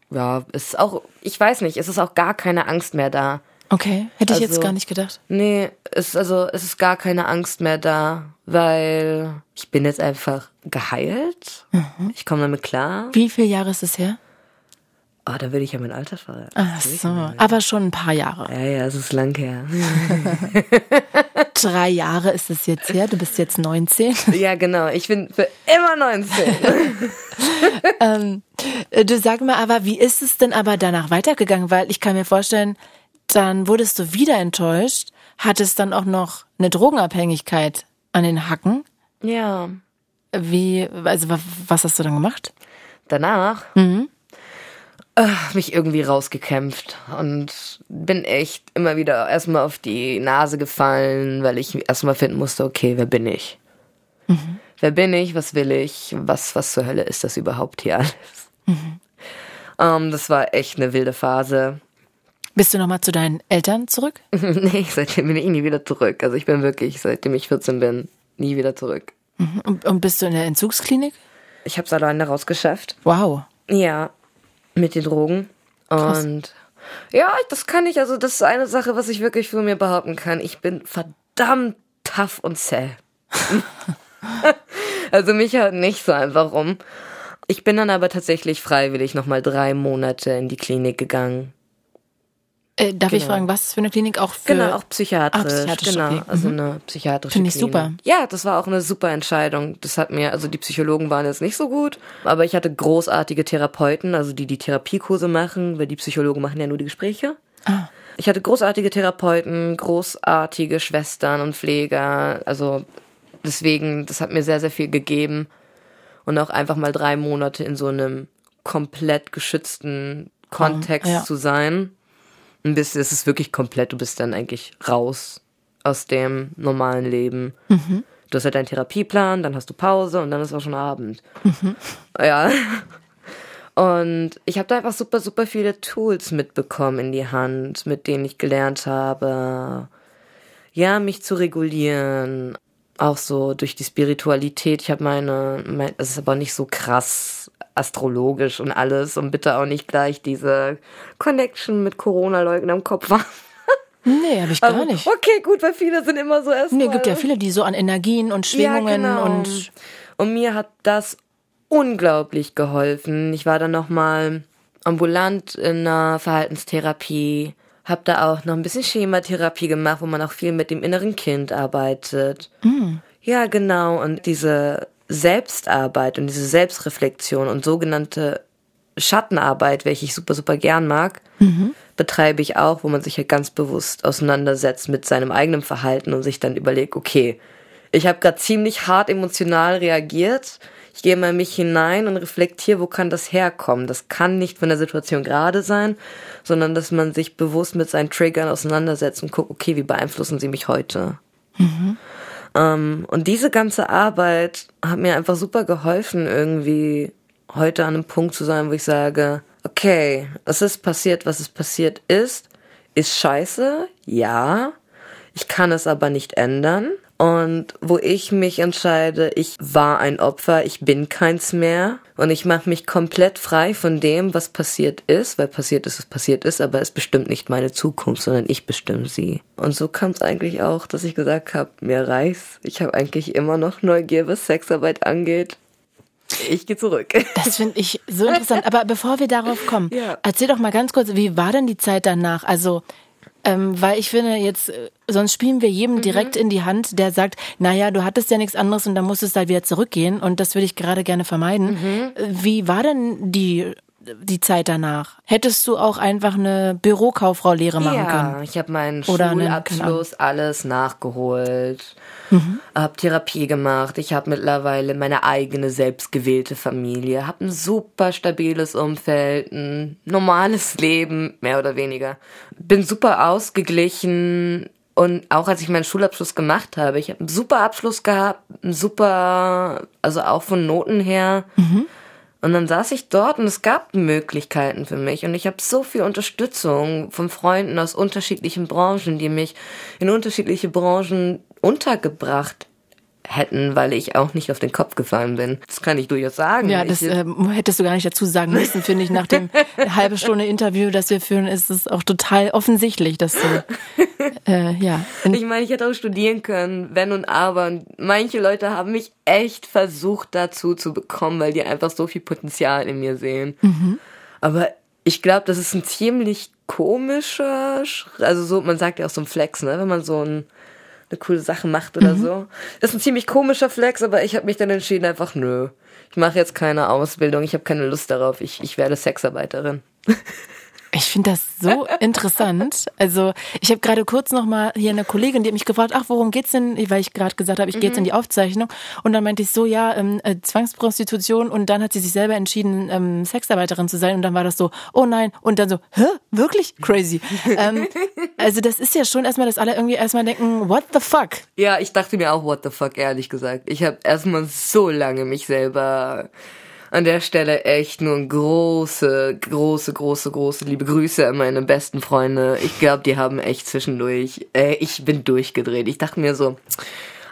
B: Ja, es ist auch, ich weiß nicht, es ist auch gar keine Angst mehr da.
C: Okay, hätte ich jetzt
B: Also-
C: gar nicht gedacht.
B: Nee, es ist also, es ist gar keine Angst mehr da, weil ich bin jetzt einfach geheilt. Ich komme damit klar.
C: Wie viele Jahre ist es her?
B: Oh, da will ich ja mein Alter verraten.
C: Ach so, aber schon ein paar Jahre.
B: Ja, ja, es ist lang her. [laughs]
C: Drei Jahre ist es jetzt her, du bist jetzt 19. [laughs]
B: ja, genau. Ich bin für immer 19. [laughs]
C: Äh, Du sag mal, aber wie ist es denn aber danach weitergegangen? Weil ich kann mir vorstellen, dann wurdest du wieder enttäuscht, hattest dann auch noch eine Drogenabhängigkeit an den Hacken.
B: ja.
C: Wie, also wa- was hast du dann gemacht?
B: Danach
C: Mhm.
B: Mich irgendwie rausgekämpft und bin echt immer wieder erstmal auf die Nase gefallen, weil ich erstmal finden musste, okay, wer bin ich?
C: Mhm.
B: Wer bin ich? Was will ich? Was, was zur Hölle ist das überhaupt hier alles?
C: Mhm.
B: Ähm, das war echt eine wilde Phase.
C: Bist du nochmal zu deinen Eltern zurück? [laughs]
B: nee, seitdem bin ich nie wieder zurück. Also ich bin wirklich, seitdem ich 14 bin, nie wieder zurück.
C: Und, und bist du in der Entzugsklinik?
B: Ich habe es alleine rausgeschafft.
C: Wow.
B: Ja, mit den Drogen.
C: Krass.
B: Und ja, das kann ich, also das ist eine Sache, was ich wirklich für mir behaupten kann. Ich bin verdammt tough und zäh. [laughs] also mich haut nicht so einfach um. Ich bin dann aber tatsächlich freiwillig nochmal drei Monate in die Klinik gegangen.
C: Äh, darf
B: Genau.
C: ich fragen, was für eine Klinik auch für?
B: Genau, auch psychiatrisch.
C: Ah, psychiatrisch,
B: genau,
C: okay.
B: also
C: Mhm.
B: eine psychiatrische
C: Finde ich
B: Klinik.
C: super.
B: Ja, das war auch eine super Entscheidung. Das hat mir, also die Psychologen waren jetzt nicht so gut, aber ich hatte großartige Therapeuten, also die die Therapiekurse machen, weil die Psychologen machen ja nur die Gespräche.
C: Ah.
B: Ich hatte großartige Therapeuten, großartige Schwestern und Pfleger, also deswegen, das hat mir sehr, sehr viel gegeben und auch einfach mal drei Monate in so einem komplett geschützten Kontext
C: ja.
B: zu sein. Und bist, es ist wirklich komplett, du bist dann eigentlich raus aus dem normalen Leben. Du hast halt deinen Therapieplan, dann hast du Pause und dann ist auch schon Abend. [laughs] Ja. Und ich habe da einfach super, super viele Tools mitbekommen in die Hand, mit denen ich gelernt habe, ja, mich zu regulieren. Auch so durch die Spiritualität. Ich habe meine, mein, es ist aber nicht so krass astrologisch und alles und bitte auch nicht gleich diese Connection mit Corona-Leugner im Kopf haben.
C: Nee, habe ich gar nicht.
B: Okay, gut, weil viele sind immer so erst
C: Nee, gibt ja viele, die so an Energien und Schwingungen
B: ja, genau.
C: und
B: und mir hat das unglaublich geholfen. Ich war dann noch mal ambulant in einer Verhaltenstherapie, habe da auch noch ein bisschen Schematherapie gemacht, wo man auch viel mit dem inneren Kind arbeitet. Ja, genau. Und diese Selbstarbeit und diese Selbstreflexion und sogenannte Schattenarbeit, welche ich super, super gern mag, betreibe ich auch, wo man sich halt ganz bewusst auseinandersetzt mit seinem eigenen Verhalten und sich dann überlegt, okay, ich habe gerade ziemlich hart emotional reagiert. Ich gehe mal in mich hinein und reflektiere, wo kann das herkommen. Das kann nicht von der Situation gerade sein, sondern dass man sich bewusst mit seinen Triggern auseinandersetzt und guckt, okay, wie beeinflussen sie mich heute? Ähm, und diese ganze Arbeit hat mir einfach super geholfen, irgendwie heute an einem Punkt zu sein, wo ich sage, okay, es ist passiert, was es passiert ist, ist scheiße, ja, ich kann es aber nicht ändern. Und wo ich mich entscheide, ich war ein Opfer, ich bin keins mehr und ich mache mich komplett frei von dem, was passiert ist, weil passiert ist, was passiert ist, aber es bestimmt nicht meine Zukunft, sondern ich bestimme sie. Und so kam es eigentlich auch, dass ich gesagt habe, mir reicht's. Ich habe eigentlich immer noch Neugier, was Sexarbeit angeht. Ich gehe zurück. [laughs]
C: Das finde ich so interessant. Aber bevor wir darauf kommen, [laughs]
B: Ja.
C: erzähl doch mal ganz kurz, wie war denn die Zeit danach? Also, ähm, weil ich finde jetzt, äh, sonst spielen wir jedem
B: Mhm.
C: direkt in die Hand, der sagt, naja, du hattest ja nichts anderes und dann musstest du halt wieder zurückgehen und das würde ich gerade gerne vermeiden.
B: Mhm.
C: Wie war denn die, die Zeit danach? Hättest du auch einfach eine Bürokauffrau-Lehre machen
B: ja,
C: können?
B: ich habe meinen
C: Oder einen-
B: Schulabschluss alles nachgeholt, habe Therapie gemacht. Ich habe mittlerweile meine eigene selbstgewählte Familie, habe ein super stabiles Umfeld, ein normales Leben, mehr oder weniger. Bin super ausgeglichen und auch als ich meinen Schulabschluss gemacht habe, ich habe einen super Abschluss gehabt, ein super, also auch von Noten her. Und dann saß ich dort und es gab Möglichkeiten für mich. Und ich habe so viel Unterstützung von Freunden aus unterschiedlichen Branchen, die mich in unterschiedliche Branchen untergebracht hätten, weil ich auch nicht auf den Kopf gefallen bin. Das kann ich durchaus sagen.
C: Ja, das
B: ich,
C: ähm, hättest du gar nicht dazu sagen müssen, finde ich. Nach dem [laughs] halbe Stunde Interview, das wir führen, ist es auch total offensichtlich, dass du, äh, ja.
B: ich meine, ich hätte auch studieren können, wenn und aber. Und manche Leute haben mich echt versucht dazu zu bekommen, weil die einfach so viel Potenzial in mir sehen. Aber ich glaube, das ist ein ziemlich komischer, Sch- also so, man sagt ja auch so ein Flex, ne, wenn man so ein, eine coole Sache macht oder so. Das ist ein ziemlich komischer Flex, aber ich habe mich dann entschieden, einfach nö. Ich mache jetzt keine Ausbildung, ich habe keine Lust darauf, ich, ich werde Sexarbeiterin. [laughs]
C: Ich finde das so [laughs] interessant. Also ich habe gerade kurz noch mal hier eine Kollegin, die hat mich gefragt, ach, worum geht's denn? Weil ich gerade gesagt habe, ich gehe jetzt in die Aufzeichnung. Und dann meinte ich so, ja, ähm, äh, Zwangsprostitution. Und dann hat sie sich selber entschieden, ähm, Sexarbeiterin zu sein. Und dann war das so, oh nein. Und dann so, hä, wirklich crazy. ähm, [laughs] also das ist ja schon erstmal, dass alle irgendwie erstmal denken, what the fuck?
B: Ja, ich dachte mir auch, what the fuck, ehrlich gesagt. Ich habe erstmal so lange mich selber an der Stelle echt nur große, große, große, große liebe Grüße an meine besten Freunde. Ich glaube, die haben echt zwischendurch, äh, ich bin durchgedreht. Ich dachte mir so,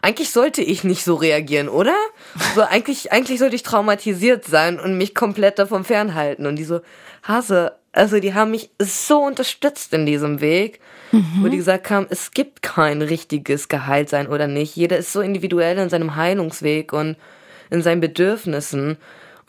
B: eigentlich sollte ich nicht so reagieren, oder? So, eigentlich, eigentlich sollte ich traumatisiert sein und mich komplett davon fernhalten. Und die so, Hase, also die haben mich so unterstützt in diesem Weg, wo die gesagt haben, es gibt kein richtiges Geheiltsein oder nicht. Jeder ist so individuell in seinem Heilungsweg und in seinen Bedürfnissen.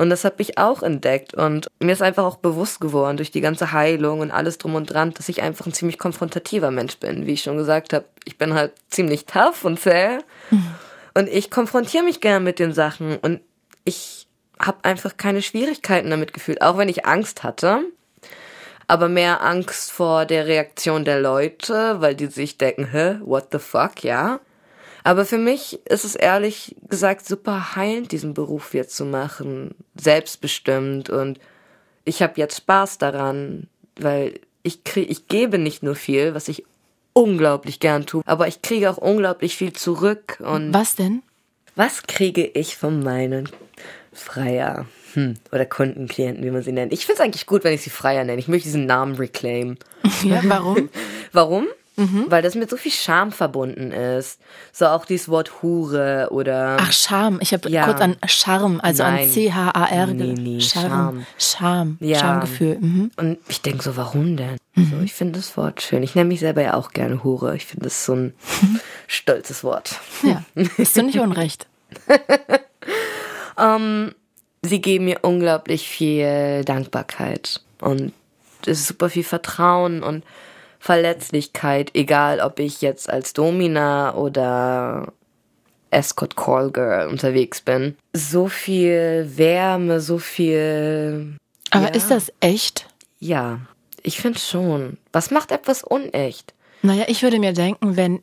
B: Und das habe ich auch entdeckt. Und mir ist einfach auch bewusst geworden durch die ganze Heilung und alles drum und dran, dass ich einfach ein ziemlich konfrontativer Mensch bin. Wie ich schon gesagt habe, ich bin halt ziemlich tough und zäh. Mhm. Und ich konfrontiere mich gern mit den Sachen. Und ich habe einfach keine Schwierigkeiten damit gefühlt, auch wenn ich Angst hatte. Aber mehr Angst vor der Reaktion der Leute, weil die sich denken, hä, what the fuck, ja. Aber für mich ist es ehrlich gesagt super heilend, diesen Beruf jetzt zu machen, selbstbestimmt und ich habe jetzt Spaß daran, weil ich kriege, ich gebe nicht nur viel, was ich unglaublich gern tue, aber ich kriege auch unglaublich viel zurück und
C: was denn?
B: Was kriege ich von meinen Freier hm, oder Kundenklienten, wie man sie nennt? Ich finde es eigentlich gut, wenn ich sie Freier nenne. Ich möchte diesen Namen reclaim. [laughs]
C: Ja, warum? [laughs]
B: warum? Mhm. Weil das mit so viel Scham verbunden ist. So auch dieses Wort Hure oder.
C: Ach, Scham. Ich habe ja. kurz an Charme, also Nein. an C-H-A-R.
B: Nee, nee,
C: Charme. Scham.
B: Ja.
C: Schamgefühl. Mhm.
B: Und ich denke so, warum denn? Mhm. So, ich finde das Wort schön. Ich nenne mich selber ja auch gerne Hure. Ich finde das so ein [laughs] stolzes Wort.
C: Ja, bist du nicht unrecht.
B: um, [laughs] ähm, sie geben mir unglaublich viel Dankbarkeit und es ist super viel Vertrauen und Verletzlichkeit, egal ob ich jetzt als Domina oder Escort Call Girl unterwegs bin. So viel Wärme, so viel.
C: Aber ja. ist das echt?
B: Ja, ich finde schon. Was macht etwas unecht?
C: Naja, ich würde mir denken, wenn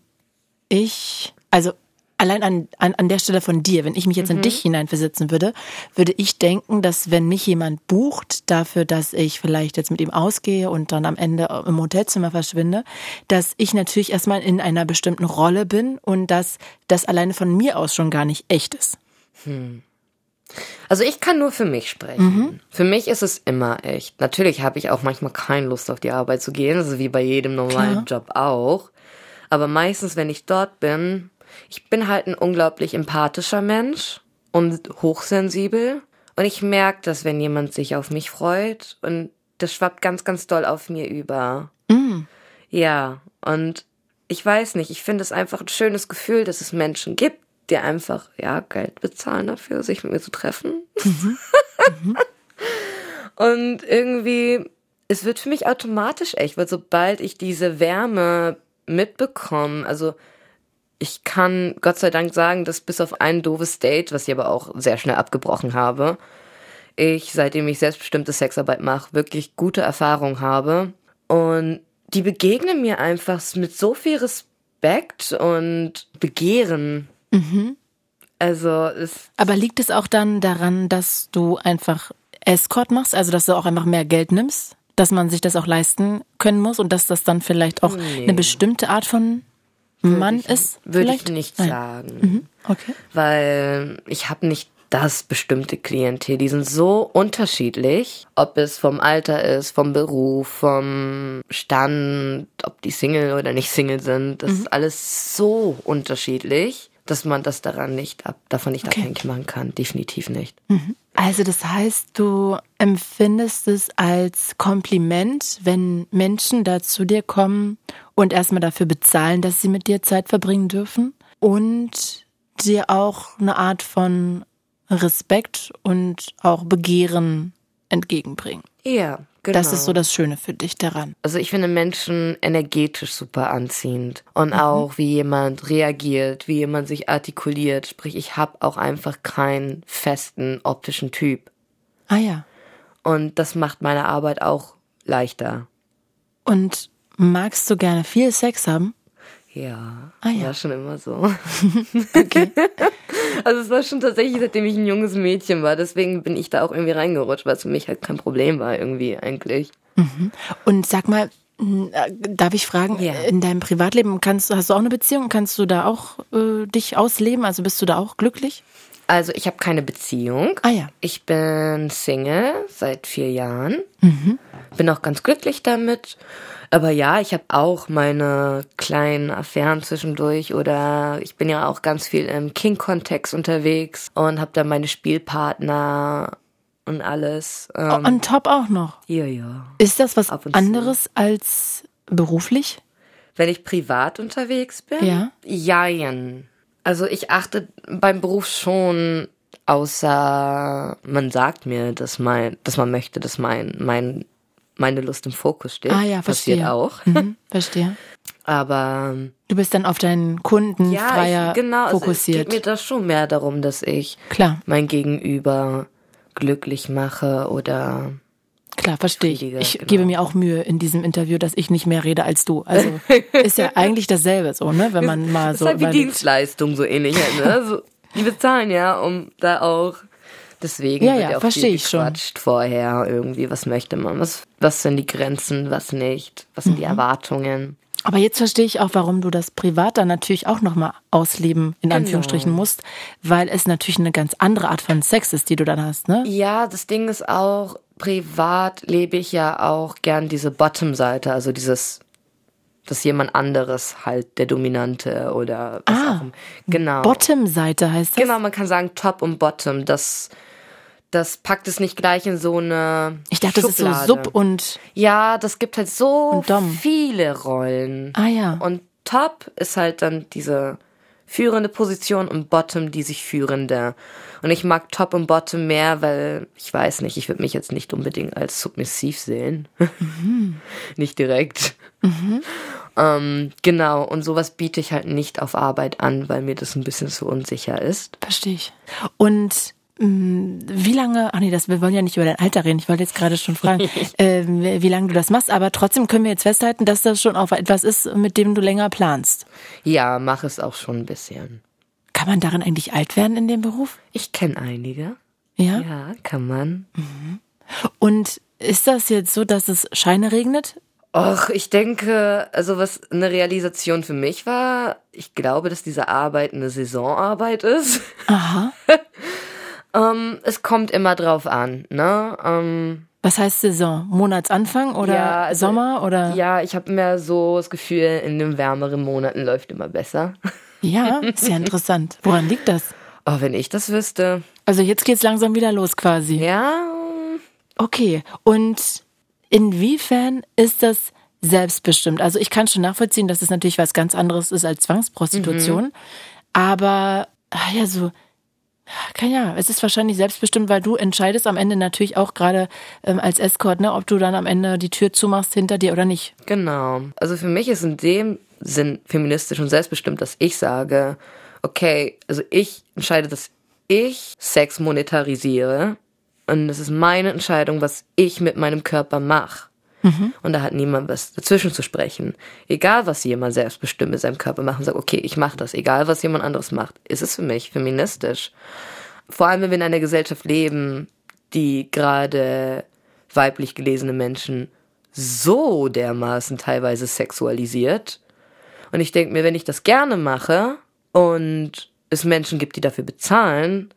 C: ich, also allein an, an, an der Stelle von dir, wenn ich mich jetzt mhm. in dich hineinversetzen würde, würde ich denken, dass wenn mich jemand bucht dafür, dass ich vielleicht jetzt mit ihm ausgehe und dann am Ende im Hotelzimmer verschwinde, dass ich natürlich erstmal in einer bestimmten Rolle bin und dass das alleine von mir aus schon gar nicht echt ist. Hm.
B: Also ich kann nur für mich sprechen. Mhm. Für mich ist es immer echt. Natürlich habe ich auch manchmal keine Lust auf die Arbeit zu gehen, also wie bei jedem normalen Klar. Job auch. Aber meistens, wenn ich dort bin, ich bin halt ein unglaublich empathischer Mensch und hochsensibel. Und ich merke das, wenn jemand sich auf mich freut. Und das schwappt ganz, ganz doll auf mir über. Mm. Ja, und ich weiß nicht, ich finde es einfach ein schönes Gefühl, dass es Menschen gibt, die einfach, ja, Geld bezahlen dafür, sich mit mir zu treffen. Mhm. Mhm. [laughs] und irgendwie, es wird für mich automatisch echt, weil sobald ich diese Wärme mitbekomme, also ich kann Gott sei Dank sagen, dass bis auf ein doofes Date, was ich aber auch sehr schnell abgebrochen habe, ich, seitdem ich selbstbestimmte Sexarbeit mache, wirklich gute Erfahrungen habe. Und die begegnen mir einfach mit so viel Respekt und Begehren. Mhm. Also es.
C: Aber liegt es auch dann daran, dass du einfach Escort machst, also dass du auch einfach mehr Geld nimmst? Dass man sich das auch leisten können muss und dass das dann vielleicht auch nee. eine bestimmte Art von Mann
B: ich,
C: ist?
B: Würde ich nicht Nein. sagen. Mhm.
C: Okay.
B: Weil ich habe nicht das bestimmte Klientel. Die sind so unterschiedlich, ob es vom Alter ist, vom Beruf, vom Stand, ob die Single oder nicht Single sind. Das mhm. ist alles so unterschiedlich, dass man das daran nicht ab, davon nicht okay. abhängig machen kann. Definitiv nicht.
C: Mhm. Also das heißt, du empfindest es als Kompliment, wenn Menschen da zu dir kommen und erstmal dafür bezahlen, dass sie mit dir Zeit verbringen dürfen und dir auch eine Art von Respekt und auch Begehren entgegenbringen.
B: Ja, genau.
C: Das ist so das Schöne für dich daran.
B: Also ich finde Menschen energetisch super anziehend und mhm. auch wie jemand reagiert, wie jemand sich artikuliert. Sprich, ich habe auch einfach keinen festen optischen Typ.
C: Ah ja.
B: Und das macht meine Arbeit auch leichter.
C: Und magst du gerne viel Sex haben?
B: Ja, ah, ja. war schon immer so. okay. [laughs] Also es war schon tatsächlich, seitdem ich ein junges Mädchen war. Deswegen bin ich da auch irgendwie reingerutscht, weil es für mich halt kein Problem war irgendwie eigentlich.
C: Mhm. Und sag mal, äh, darf ich fragen, ja. in deinem Privatleben kannst hast du auch eine Beziehung? Kannst du da auch äh, dich ausleben? Also bist du da auch glücklich?
B: Also ich habe keine Beziehung.
C: Ah ja.
B: Ich bin Single seit vier Jahren. Mhm. Bin auch ganz glücklich damit. Aber ja, ich habe auch meine kleinen Affären zwischendurch oder ich bin ja auch ganz viel im King-Kontext unterwegs und habe da meine Spielpartner und alles.
C: Ähm, On top auch noch?
B: Ja, ja.
C: Ist das was anderes zu. als beruflich?
B: Wenn ich privat unterwegs bin?
C: Ja.
B: Jein. Also ich achte beim Beruf schon Außer man sagt mir, dass mein, dass man möchte, dass mein, mein, meine Lust im Fokus steht.
C: Ah ja, verstehe.
B: Passiert auch.
C: Mhm, verstehe.
B: Aber
C: Du bist dann auf deinen Kunden
B: ja,
C: freier
B: ich, genau,
C: fokussiert.
B: Also es geht mir da schon mehr darum, dass ich
C: Klar.
B: mein Gegenüber glücklich mache oder
C: Klar, verstehe ich. Ich
B: genau.
C: gebe mir auch Mühe in diesem Interview, dass ich nicht mehr rede als du. Also ist ja [laughs] eigentlich dasselbe so, ne? Wenn man mal
B: Das
C: so
B: ist halt wie. Dienstleistung so ähnlich. Ne? [laughs] so, die bezahlen ja, um da auch. Deswegen
C: Ja, ja,
B: ja auch
C: versteh
B: viel
C: ich schon.
B: vorher irgendwie. Was möchte man? Was, was sind die Grenzen? Was nicht? Was sind die
C: Mhm.
B: Erwartungen?
C: Aber jetzt verstehe ich auch, warum du das privat dann natürlich auch nochmal ausleben, in
B: Genau.
C: Anführungsstrichen musst, weil es natürlich eine ganz andere Art von Sex ist, die du dann hast, ne?
B: Ja, das Ding ist auch, privat lebe ich ja auch gern diese Bottom-Seite, also dieses, dass jemand anderes halt der Dominante oder was
C: Ah,
B: auch immer. Genau.
C: Bottom-Seite heißt das?
B: Genau, man kann sagen Top und Bottom. Das, das packt es nicht gleich in so eine.
C: Ich dachte, das ist so
B: Schublade.
C: Sub und
B: Ja, das gibt halt so viele Rollen.
C: Ah ja.
B: Und Top ist halt dann diese führende Position und Bottom die sich führende. Und ich mag Top und Bottom mehr, weil ich weiß nicht, ich würde mich jetzt nicht unbedingt als submissiv sehen.
C: Mhm. [laughs]
B: nicht direkt. Ähm, genau, und sowas biete ich halt nicht auf Arbeit an, weil mir das ein bisschen zu unsicher ist.
C: verstehe ich. Und mh, wie lange, ach nee, das, wir wollen ja nicht über dein Alter reden, ich wollte jetzt gerade schon fragen, [laughs] ähm, wie lange du das machst, aber trotzdem können wir jetzt festhalten, dass das schon auch etwas ist, mit dem du länger planst.
B: Ja, mach es auch schon ein bisschen.
C: Kann man darin eigentlich alt werden in dem Beruf?
B: Ich kenne einige.
C: Ja.
B: Ja, kann man.
C: Und ist das jetzt so, dass es Scheine regnet?
B: Och, ich denke, also was eine Realisation für mich war, ich glaube, dass diese Arbeit eine Saisonarbeit ist.
C: Aha. [laughs]
B: ähm, es kommt immer drauf an, ne? Ähm,
C: Was heißt Saison? Monatsanfang oder
B: Ja, also-
C: Sommer oder?
B: ja, ich habe mehr so das Gefühl, in den wärmeren Monaten läuft immer besser. [laughs]
C: Ja, ist ja interessant. Woran liegt das?
B: Oh, wenn ich das wüsste.
C: Also jetzt geht's langsam wieder los quasi.
B: Ja,
C: Okay. Und inwiefern ist das selbstbestimmt? Also ich kann schon nachvollziehen, dass es natürlich was ganz anderes ist als Zwangsprostitution.
B: Mhm.
C: Aber ah ja, so kann ja, es ist wahrscheinlich selbstbestimmt, weil du entscheidest am Ende natürlich auch gerade ähm, als Escort, ne, ob du dann am Ende die Tür zumachst hinter dir oder nicht.
B: Genau. Also für mich ist in dem Sinn feministisch und selbstbestimmt, dass ich sage, okay, also ich entscheide, dass ich Sex monetarisiere und es ist meine Entscheidung, was ich mit meinem Körper mache. Und da hat niemand was dazwischen zu sprechen. Egal, was jemand selbstbestimmt mit seinem Körper macht und sagt, okay, ich mache das. Egal, was jemand anderes macht, ist es für mich feministisch. Vor allem, wenn wir in einer Gesellschaft leben, die gerade weiblich gelesene Menschen so dermaßen teilweise sexualisiert. Und ich denke mir, wenn ich das gerne mache und es Menschen gibt, die dafür bezahlen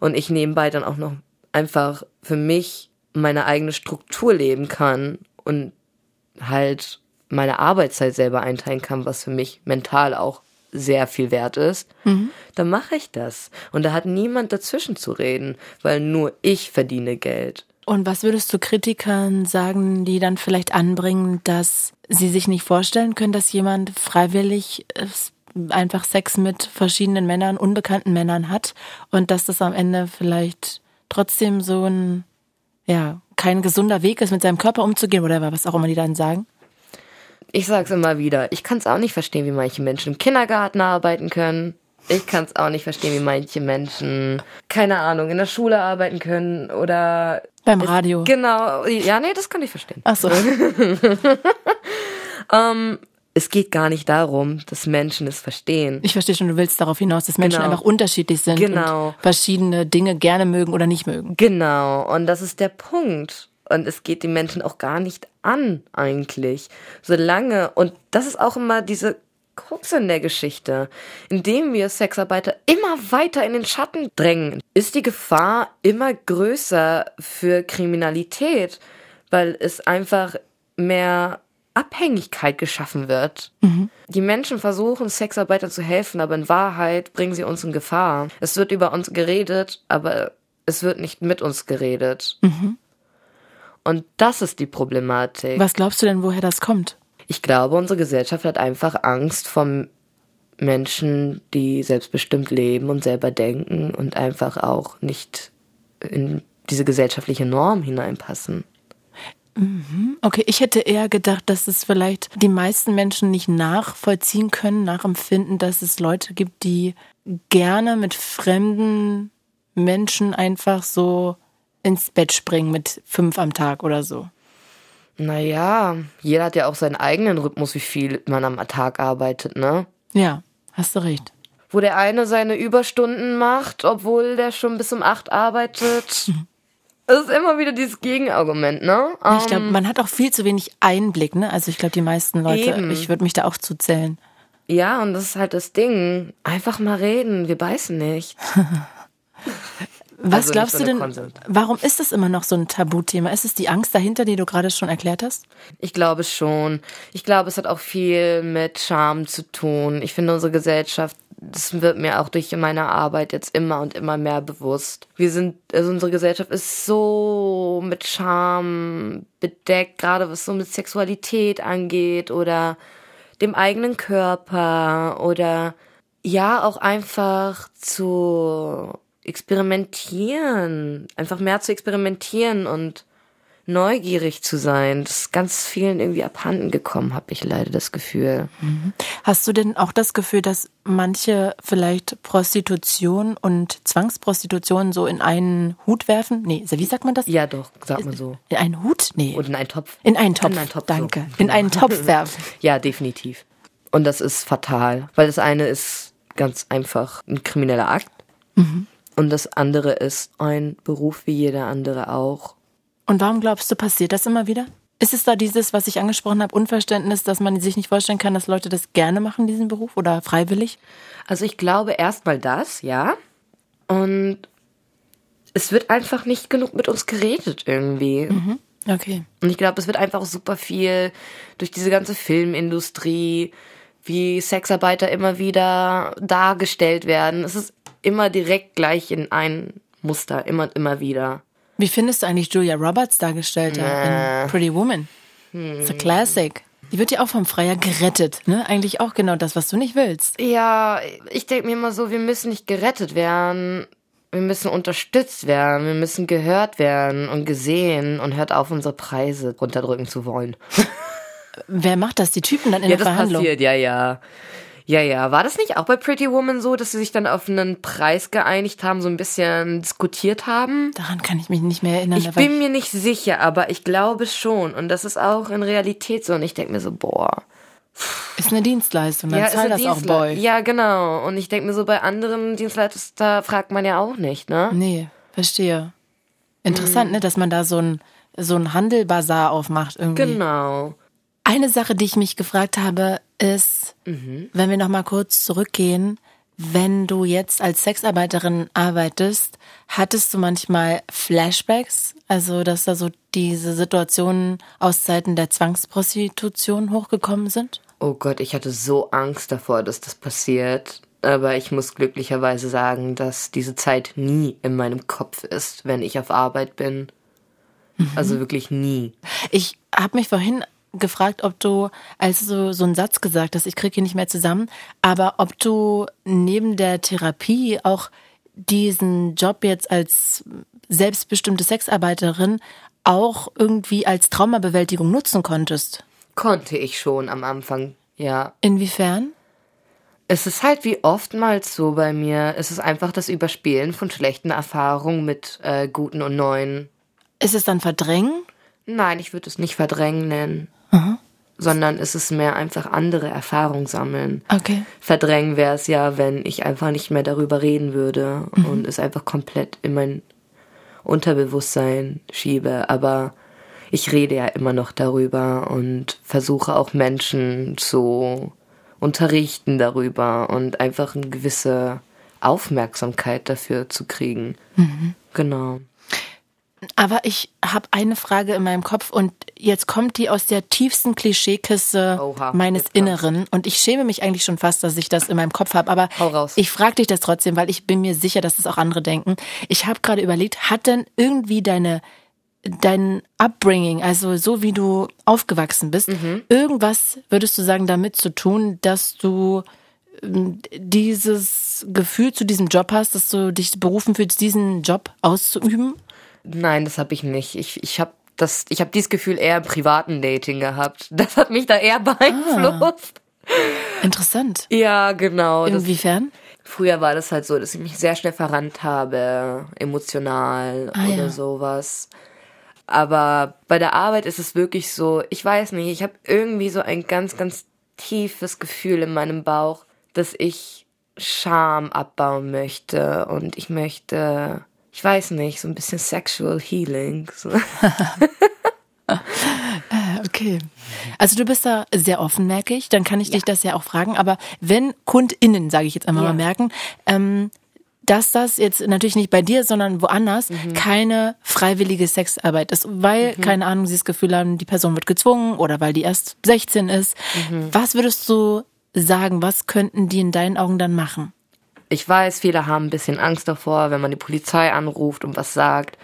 B: und ich nebenbei dann auch noch einfach für mich meine eigene Struktur leben kann und halt meine Arbeitszeit selber einteilen kann, was für mich mental auch sehr viel wert ist, dann mache ich das. Und da hat niemand dazwischen zu reden, weil nur ich verdiene Geld.
C: Und was würdest du Kritikern sagen, die dann vielleicht anbringen, dass sie sich nicht vorstellen können, dass jemand freiwillig äh, einfach Sex mit verschiedenen Männern, unbekannten Männern hat und dass das am Ende vielleicht trotzdem so ein, ja, kein gesunder Weg ist, mit seinem Körper umzugehen oder was auch immer die dann sagen?
B: Ich sag's immer wieder, ich kann's auch nicht verstehen, wie manche Menschen im Kindergarten arbeiten können. Ich kann's auch nicht verstehen, wie manche Menschen, keine Ahnung, in der Schule arbeiten können oder
C: Beim Radio.
B: Genau, ja, nee, das kann ich verstehen.
C: Ach so. [laughs]
B: Es geht gar nicht darum, dass Menschen es verstehen.
C: Ich verstehe schon, du willst darauf hinaus, dass Menschen
B: Genau.
C: einfach unterschiedlich sind
B: Genau.
C: und verschiedene Dinge gerne mögen oder nicht mögen.
B: Genau, und das ist der Punkt. Und es geht die Menschen auch gar nicht an, eigentlich. Solange, und das ist auch immer diese Krux in der Geschichte, indem wir Sexarbeiter immer weiter in den Schatten drängen, ist die Gefahr immer größer für Kriminalität, weil es einfach mehr Abhängigkeit geschaffen wird. Die Menschen versuchen, Sexarbeitern zu helfen, aber in Wahrheit bringen sie uns in Gefahr. Es wird über uns geredet, aber es wird nicht mit uns geredet. Und das ist die Problematik.
C: Was glaubst du denn, woher das kommt?
B: Ich glaube, unsere Gesellschaft hat einfach Angst vom Menschen, die selbstbestimmt leben und selber denken und einfach auch nicht in diese gesellschaftliche Norm hineinpassen.
C: Okay, ich hätte eher gedacht, dass es vielleicht die meisten Menschen nicht nachvollziehen können, nachempfinden, dass es Leute gibt, die gerne mit fremden Menschen einfach so ins Bett springen mit fünf am Tag oder so.
B: Naja, jeder hat ja auch seinen eigenen Rhythmus, wie viel man am Tag arbeitet, ne?
C: Ja, hast du recht.
B: Wo der eine seine Überstunden macht, obwohl der schon bis um acht arbeitet. [laughs] Es ist immer wieder dieses Gegenargument, ne?
C: Ich glaube,
B: Ähm,
C: man hat auch viel zu wenig Einblick, ne? Also ich glaube, die meisten Leute,
B: Eben.
C: ich würde mich da auch zuzählen.
B: ja, und das ist halt das Ding. Einfach mal reden, wir beißen nicht. [laughs]
C: Was
B: Also
C: glaubst
B: so
C: du denn,
B: Konsens.
C: warum ist das immer noch so ein Tabuthema? Ist es die Angst dahinter, die du gerade schon erklärt hast?
B: Ich glaube schon. Ich glaube, es hat auch viel mit Scham zu tun. Ich finde, unsere Gesellschaft, das wird mir auch durch meine Arbeit jetzt immer und immer mehr bewusst. Wir sind, also unsere Gesellschaft ist so mit Scham bedeckt, gerade was so mit Sexualität angeht oder dem eigenen Körper oder ja, auch einfach zu experimentieren, einfach mehr zu experimentieren und neugierig zu sein. Das ist ganz vielen irgendwie abhanden gekommen, habe ich leider das Gefühl.
C: Hast du denn auch das Gefühl, dass manche vielleicht Prostitution und Zwangsprostitution so in einen Hut werfen? Nee, wie sagt man das?
B: Ja, doch, sag mal so.
C: In einen Hut? Nee.
B: Und in einen Topf.
C: In einen Topf.
B: In einen Topf,
C: Danke.
B: so.
C: In einen Topf werfen. [laughs]
B: Ja, definitiv. Und das ist fatal, weil das eine ist ganz einfach ein krimineller Akt und das andere ist ein Beruf wie jeder andere auch.
C: Und warum glaubst du, passiert das immer wieder? Ist es da dieses, was ich angesprochen habe, Unverständnis, dass man sich nicht vorstellen kann, dass Leute das gerne machen, diesen Beruf oder freiwillig?
B: Also ich glaube erstmal das, ja. Und es wird einfach nicht genug mit uns geredet irgendwie.
C: Okay.
B: Und ich glaube, es wird einfach super viel durch diese ganze Filmindustrie, wie Sexarbeiter immer wieder dargestellt werden. Es ist immer direkt gleich in ein Muster, immer und immer wieder.
C: Wie findest du eigentlich Julia Roberts dargestellt in Pretty Woman? It's a classic. Die wird ja auch vom Freier gerettet, ne? Eigentlich auch genau das, was du nicht willst.
B: Ja, ich denke mir immer so, wir müssen nicht gerettet werden. Wir müssen unterstützt werden, wir müssen gehört werden und gesehen und hört auf, unsere Preise runterdrücken zu wollen. [laughs]
C: Wer macht das? Die Typen dann in
B: Ja,
C: der
B: das
C: Verhandlung?
B: passiert, ja, ja. Ja, ja. War das nicht auch bei Pretty Woman so, dass sie sich dann auf einen Preis geeinigt haben, so ein bisschen diskutiert haben?
C: Daran kann ich mich nicht mehr erinnern.
B: Ich bin mir nicht sicher, aber ich glaube schon. Und das ist auch in Realität so. Und ich denke mir so, boah.
C: ist eine Dienstleistung, dann
B: ja, ist
C: zahl
B: eine
C: das auch, Boy.
B: Ja, genau. Und ich denke mir so, bei anderen Dienstleistungen, da fragt man ja auch nicht, ne?
C: Nee, verstehe. Interessant,
B: Mhm.
C: ne, dass man da so ein, so ein Handelbazar aufmacht irgendwie.
B: Genau.
C: Eine Sache, die ich mich gefragt habe, ist,
B: Mhm.
C: wenn wir noch mal kurz zurückgehen, wenn du jetzt als Sexarbeiterin arbeitest, hattest du manchmal Flashbacks, also dass da so diese Situationen aus Zeiten der Zwangsprostitution hochgekommen sind?
B: Oh Gott, ich hatte so Angst davor, dass das passiert. Aber ich muss glücklicherweise sagen, dass diese Zeit nie in meinem Kopf ist, wenn ich auf Arbeit bin. Also wirklich nie.
C: Ich habe mich vorhin gefragt, ob du, als du so einen Satz gesagt hast, ich kriege ihn nicht mehr zusammen, aber ob du neben der Therapie auch diesen Job jetzt als selbstbestimmte Sexarbeiterin auch irgendwie als Traumabewältigung nutzen konntest.
B: Konnte ich schon am Anfang, ja.
C: Inwiefern?
B: Es ist halt wie oftmals so bei mir. Es ist einfach das Überspielen von schlechten Erfahrungen mit äh, guten und neuen.
C: Ist es dann Verdrängen?
B: Nein, ich würde es nicht verdrängen nennen. Sondern es ist mehr einfach andere Erfahrungen sammeln.
C: Okay.
B: Verdrängen wäre es ja, wenn ich einfach nicht mehr darüber reden würde und es einfach komplett in mein Unterbewusstsein schiebe. Aber ich rede ja immer noch darüber und versuche auch Menschen zu unterrichten darüber und einfach eine gewisse Aufmerksamkeit dafür zu kriegen. Genau.
C: Aber ich habe eine Frage in meinem Kopf und jetzt kommt die aus der tiefsten Klischeekiste
B: Oha,
C: meines. Inneren und ich schäme mich eigentlich schon fast, dass ich das in meinem Kopf habe. Aber
B: Hau raus.
C: ich frage dich das trotzdem, weil ich bin mir sicher, dass das auch andere denken. Ich habe gerade überlegt, hat denn irgendwie deine dein Upbringing, also so wie du aufgewachsen bist,
B: Mhm.
C: irgendwas würdest du sagen damit zu tun, dass du ähm, dieses Gefühl zu diesem Job hast, dass du dich berufen fühlst, diesen Job auszuüben?
B: Nein, das habe ich nicht. Ich, ich habe das, ich habe dieses Gefühl eher im privaten Dating gehabt. [laughs] Das hat mich da eher beeinflusst.
C: Ah, interessant.
B: Ja, genau.
C: Inwiefern?
B: Das, früher war das halt so, dass ich mich sehr schnell verrannt habe, emotional
C: Ah,
B: oder
C: ja.
B: sowas. Aber bei der Arbeit ist es wirklich so, ich weiß nicht, ich habe irgendwie so ein ganz, ganz tiefes Gefühl in meinem Bauch, dass ich Scham abbauen möchte und ich möchte, ich weiß nicht, so ein bisschen Sexual Healing. So. [laughs]
C: Okay. Also du bist da sehr offen, merke ich. Dann kann ich dich das ja auch fragen. Aber wenn KundInnen, sage ich jetzt einmal
B: Ja.
C: mal, merken, ähm, dass das jetzt natürlich nicht bei dir, sondern woanders keine freiwillige Sexarbeit ist, weil, keine Ahnung, sie das Gefühl haben, die Person wird gezwungen oder weil die erst 16 ist. Was würdest du sagen, was könnten die in deinen Augen dann machen?
B: Ich weiß, viele haben ein bisschen Angst davor, wenn man die Polizei anruft und was sagt,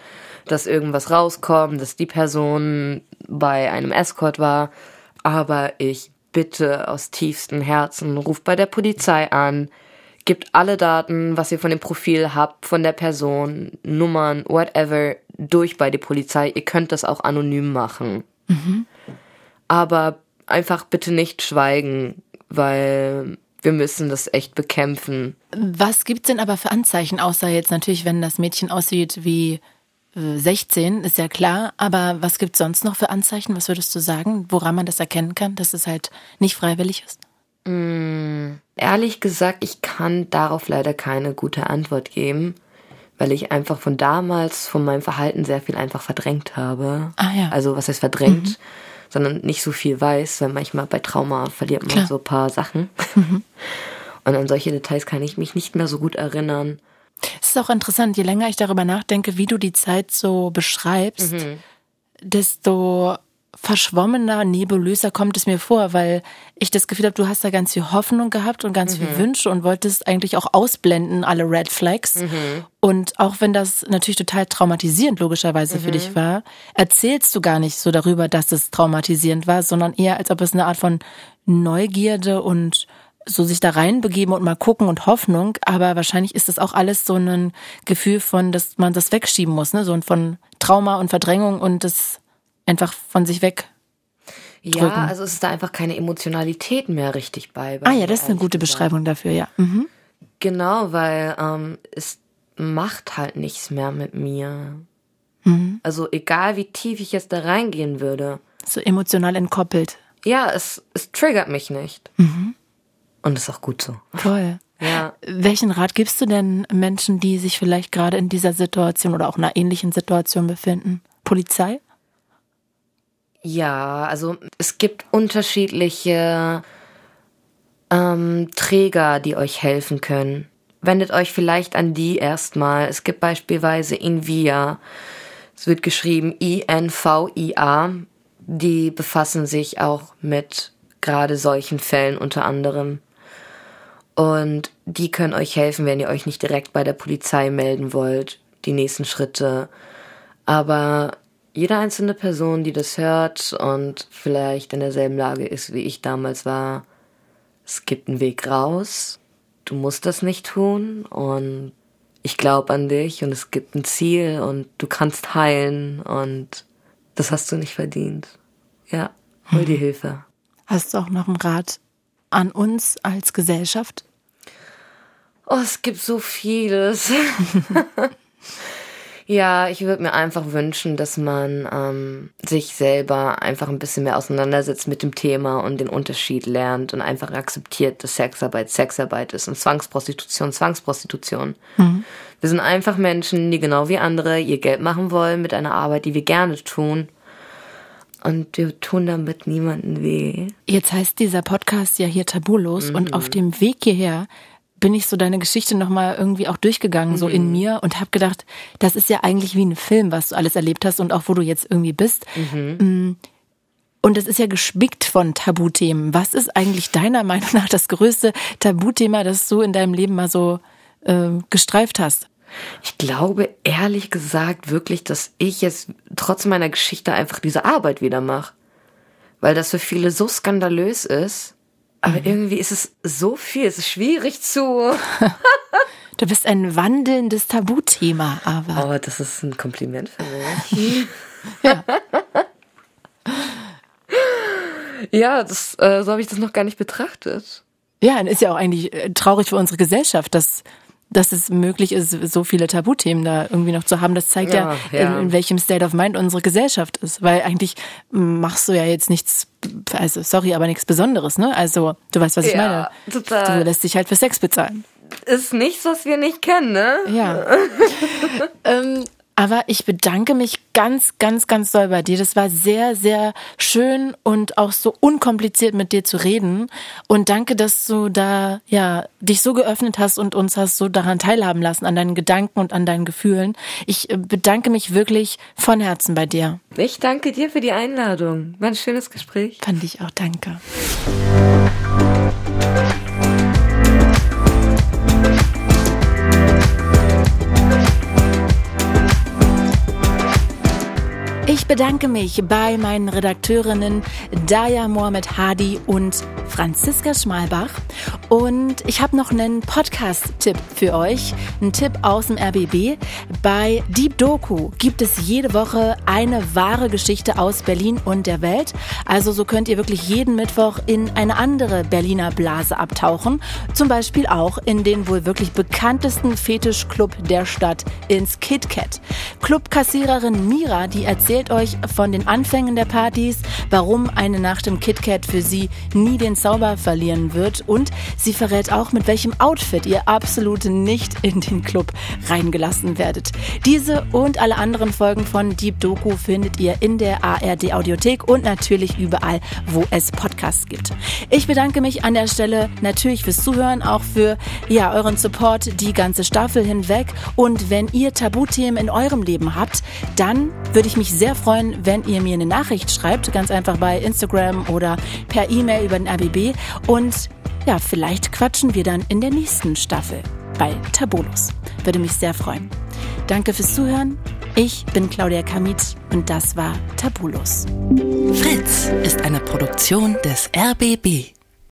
B: dass irgendwas rauskommt, dass die Person bei einem Escort war. Aber ich bitte aus tiefstem Herzen, ruft bei der Polizei an, gebt alle Daten, was ihr von dem Profil habt, von der Person, Nummern, whatever, durch bei der Polizei. Ihr könnt das auch anonym machen. Aber einfach bitte nicht schweigen, weil wir müssen das echt bekämpfen.
C: Was gibt's denn aber für Anzeichen, außer jetzt natürlich, wenn das Mädchen aussieht wie äh, 16, ist ja klar, aber was gibt's sonst noch für Anzeichen? Was würdest du sagen, woran man das erkennen kann, dass es halt nicht freiwillig ist?
B: Ehrlich gesagt, ich kann darauf leider keine gute Antwort geben, weil ich einfach von damals, von meinem Verhalten sehr viel einfach verdrängt habe.
C: Ah, ja.
B: Also was heißt verdrängt, sondern nicht so viel weiß, weil manchmal bei Trauma verliert man
C: Klar.
B: so ein paar Sachen. [laughs] Und an solche Details kann ich mich nicht mehr so gut erinnern.
C: Es ist auch interessant, je länger ich darüber nachdenke, wie du die Zeit so beschreibst, desto verschwommener, nebulöser kommt es mir vor, weil ich das Gefühl habe, du hast da ganz viel Hoffnung gehabt und ganz viel Wünsche und wolltest eigentlich auch ausblenden, alle Red Flags. Und auch wenn das natürlich total traumatisierend logischerweise für dich war, erzählst du gar nicht so darüber, dass es traumatisierend war, sondern eher, als ob es eine Art von Neugierde und so sich da reinbegeben und mal gucken und Hoffnung, aber wahrscheinlich ist das auch alles so ein Gefühl von, dass man das wegschieben muss, ne, so ein von Trauma und Verdrängung und das einfach von sich weg.
B: Ja,
C: Drücken.
B: also es ist da einfach keine Emotionalität mehr richtig bei. bei
C: Ah ja, das ist eine gute. Beschreibung dafür, ja. Mhm.
B: Genau, weil ähm, es macht halt nichts mehr mit mir.
C: Mhm.
B: Also egal wie tief ich jetzt da reingehen würde.
C: So emotional entkoppelt.
B: Ja, es, es triggert mich nicht.
C: Mhm.
B: Und ist auch gut so.
C: Toll.
B: Ja.
C: Welchen Rat gibst du denn Menschen, die sich vielleicht gerade in dieser Situation oder auch einer ähnlichen Situation befinden? Polizei?
B: Ja, also es gibt unterschiedliche ähm, Träger, die euch helfen können. Wendet euch vielleicht an die erstmal. Es gibt beispielsweise Invia. Es wird geschrieben I-N-V-I-A. Die befassen sich auch mit gerade solchen Fällen unter anderem. Und die können euch helfen, wenn ihr euch nicht direkt bei der Polizei melden wollt. Die nächsten Schritte. Aber jede einzelne Person, die das hört und vielleicht in derselben Lage ist, wie ich damals war, es gibt einen Weg raus. Du musst das nicht tun und ich glaube an dich und es gibt ein Ziel und du kannst heilen und das hast du nicht verdient. Ja, hol dir Hilfe.
C: Hast du auch noch einen Rat an uns als Gesellschaft?
B: Oh, es gibt so vieles. [laughs] [laughs] ja, ich würde mir einfach wünschen, dass man ähm, sich selber einfach ein bisschen mehr auseinandersetzt mit dem Thema und den Unterschied lernt und einfach akzeptiert, dass Sexarbeit Sexarbeit ist und Zwangsprostitution Zwangsprostitution. Wir sind einfach Menschen, die genau wie andere ihr Geld machen wollen mit einer Arbeit, die wir gerne tun. Und wir tun damit niemanden weh.
C: Jetzt heißt dieser Podcast ja hier tabulos und auf dem Weg hierher bin ich so deine Geschichte nochmal irgendwie auch durchgegangen, so in mir und habe gedacht, das ist ja eigentlich wie ein Film, was du alles erlebt hast und auch wo du jetzt irgendwie bist. Mm. Und es ist ja gespickt von Tabuthemen. Was ist eigentlich deiner [laughs] Meinung nach das größte Tabuthema, das du in deinem Leben mal so äh, gestreift hast?
B: Ich glaube ehrlich gesagt wirklich, dass ich jetzt trotz meiner Geschichte einfach diese Arbeit wieder mache. Weil das für viele so skandalös ist, Aber mhm. irgendwie ist es so viel, es ist schwierig zu. [laughs]
C: du bist ein wandelndes Tabuthema, aber.
B: Oh, das ist ein Kompliment für mich. [laughs]
C: ja. [laughs]
B: ja, das, äh, so habe ich das noch gar nicht betrachtet.
C: Ja, und ist ja auch eigentlich äh, traurig für unsere Gesellschaft, dass dass es möglich ist, so viele Tabuthemen da irgendwie noch zu haben. Das zeigt ja, ja, ja. In, in, welchem State of Mind unsere Gesellschaft ist. Weil eigentlich machst du ja jetzt nichts, also sorry, aber nichts Besonderes, ne? Also du weißt, was ich ja, meine. Total. Du lässt dich halt für Sex bezahlen.
B: Ist nichts, was wir nicht kennen, ne?
C: Ja. [laughs] ähm, aber ich bedanke mich ganz, ganz, ganz doll bei dir. Das war sehr, sehr schön und auch so unkompliziert mit dir zu reden. Und danke, dass du da, ja, dich so geöffnet hast und uns hast so daran teilhaben lassen, an deinen Gedanken und an deinen Gefühlen. Ich äh, bedanke mich wirklich von Herzen bei dir.
B: Ich danke dir für die Einladung. War ein schönes Gespräch.
C: Fand ich auch. Danke. Bedanke mich bei meinen Redakteurinnen Daya Mohamed Hadi und Franziska Schmalbach. Und ich habe noch einen Podcast-Tipp für euch. Ein Tipp aus dem RBB. Bei Deep Doku gibt es jede Woche eine wahre Geschichte aus Berlin und der Welt. Also so könnt ihr wirklich jeden Mittwoch in eine andere Berliner Blase abtauchen. Zum Beispiel auch in den wohl wirklich bekanntesten Fetischclub der Stadt, ins KitKat. Clubkassiererin Mira, die erzählt euch von den Anfängen der Partys, warum eine Nacht im KitKat für sie nie den Zauber verlieren wird und sie verrät auch, mit welchem Outfit ihr absolut nicht in den Club reingelassen werdet. Diese und alle anderen Folgen von Deep Doku findet ihr in der ARD Audiothek und natürlich überall, wo es Podcasts gibt. Ich bedanke mich an der Stelle natürlich fürs Zuhören, auch für ja, euren Support die ganze Staffel hinweg und wenn ihr Tabuthemen in eurem Leben habt, dann würde ich mich sehr freuen, wenn ihr mir eine Nachricht schreibt, ganz einfach bei Instagram oder per E-Mail über den RBB BB und ja, vielleicht quatschen wir dann in der nächsten Staffel bei Tabulos. Würde mich sehr freuen. Danke fürs Zuhören. Ich bin Claudia Kamit und das war Tabulos.
A: Fritz ist eine Produktion des RBB.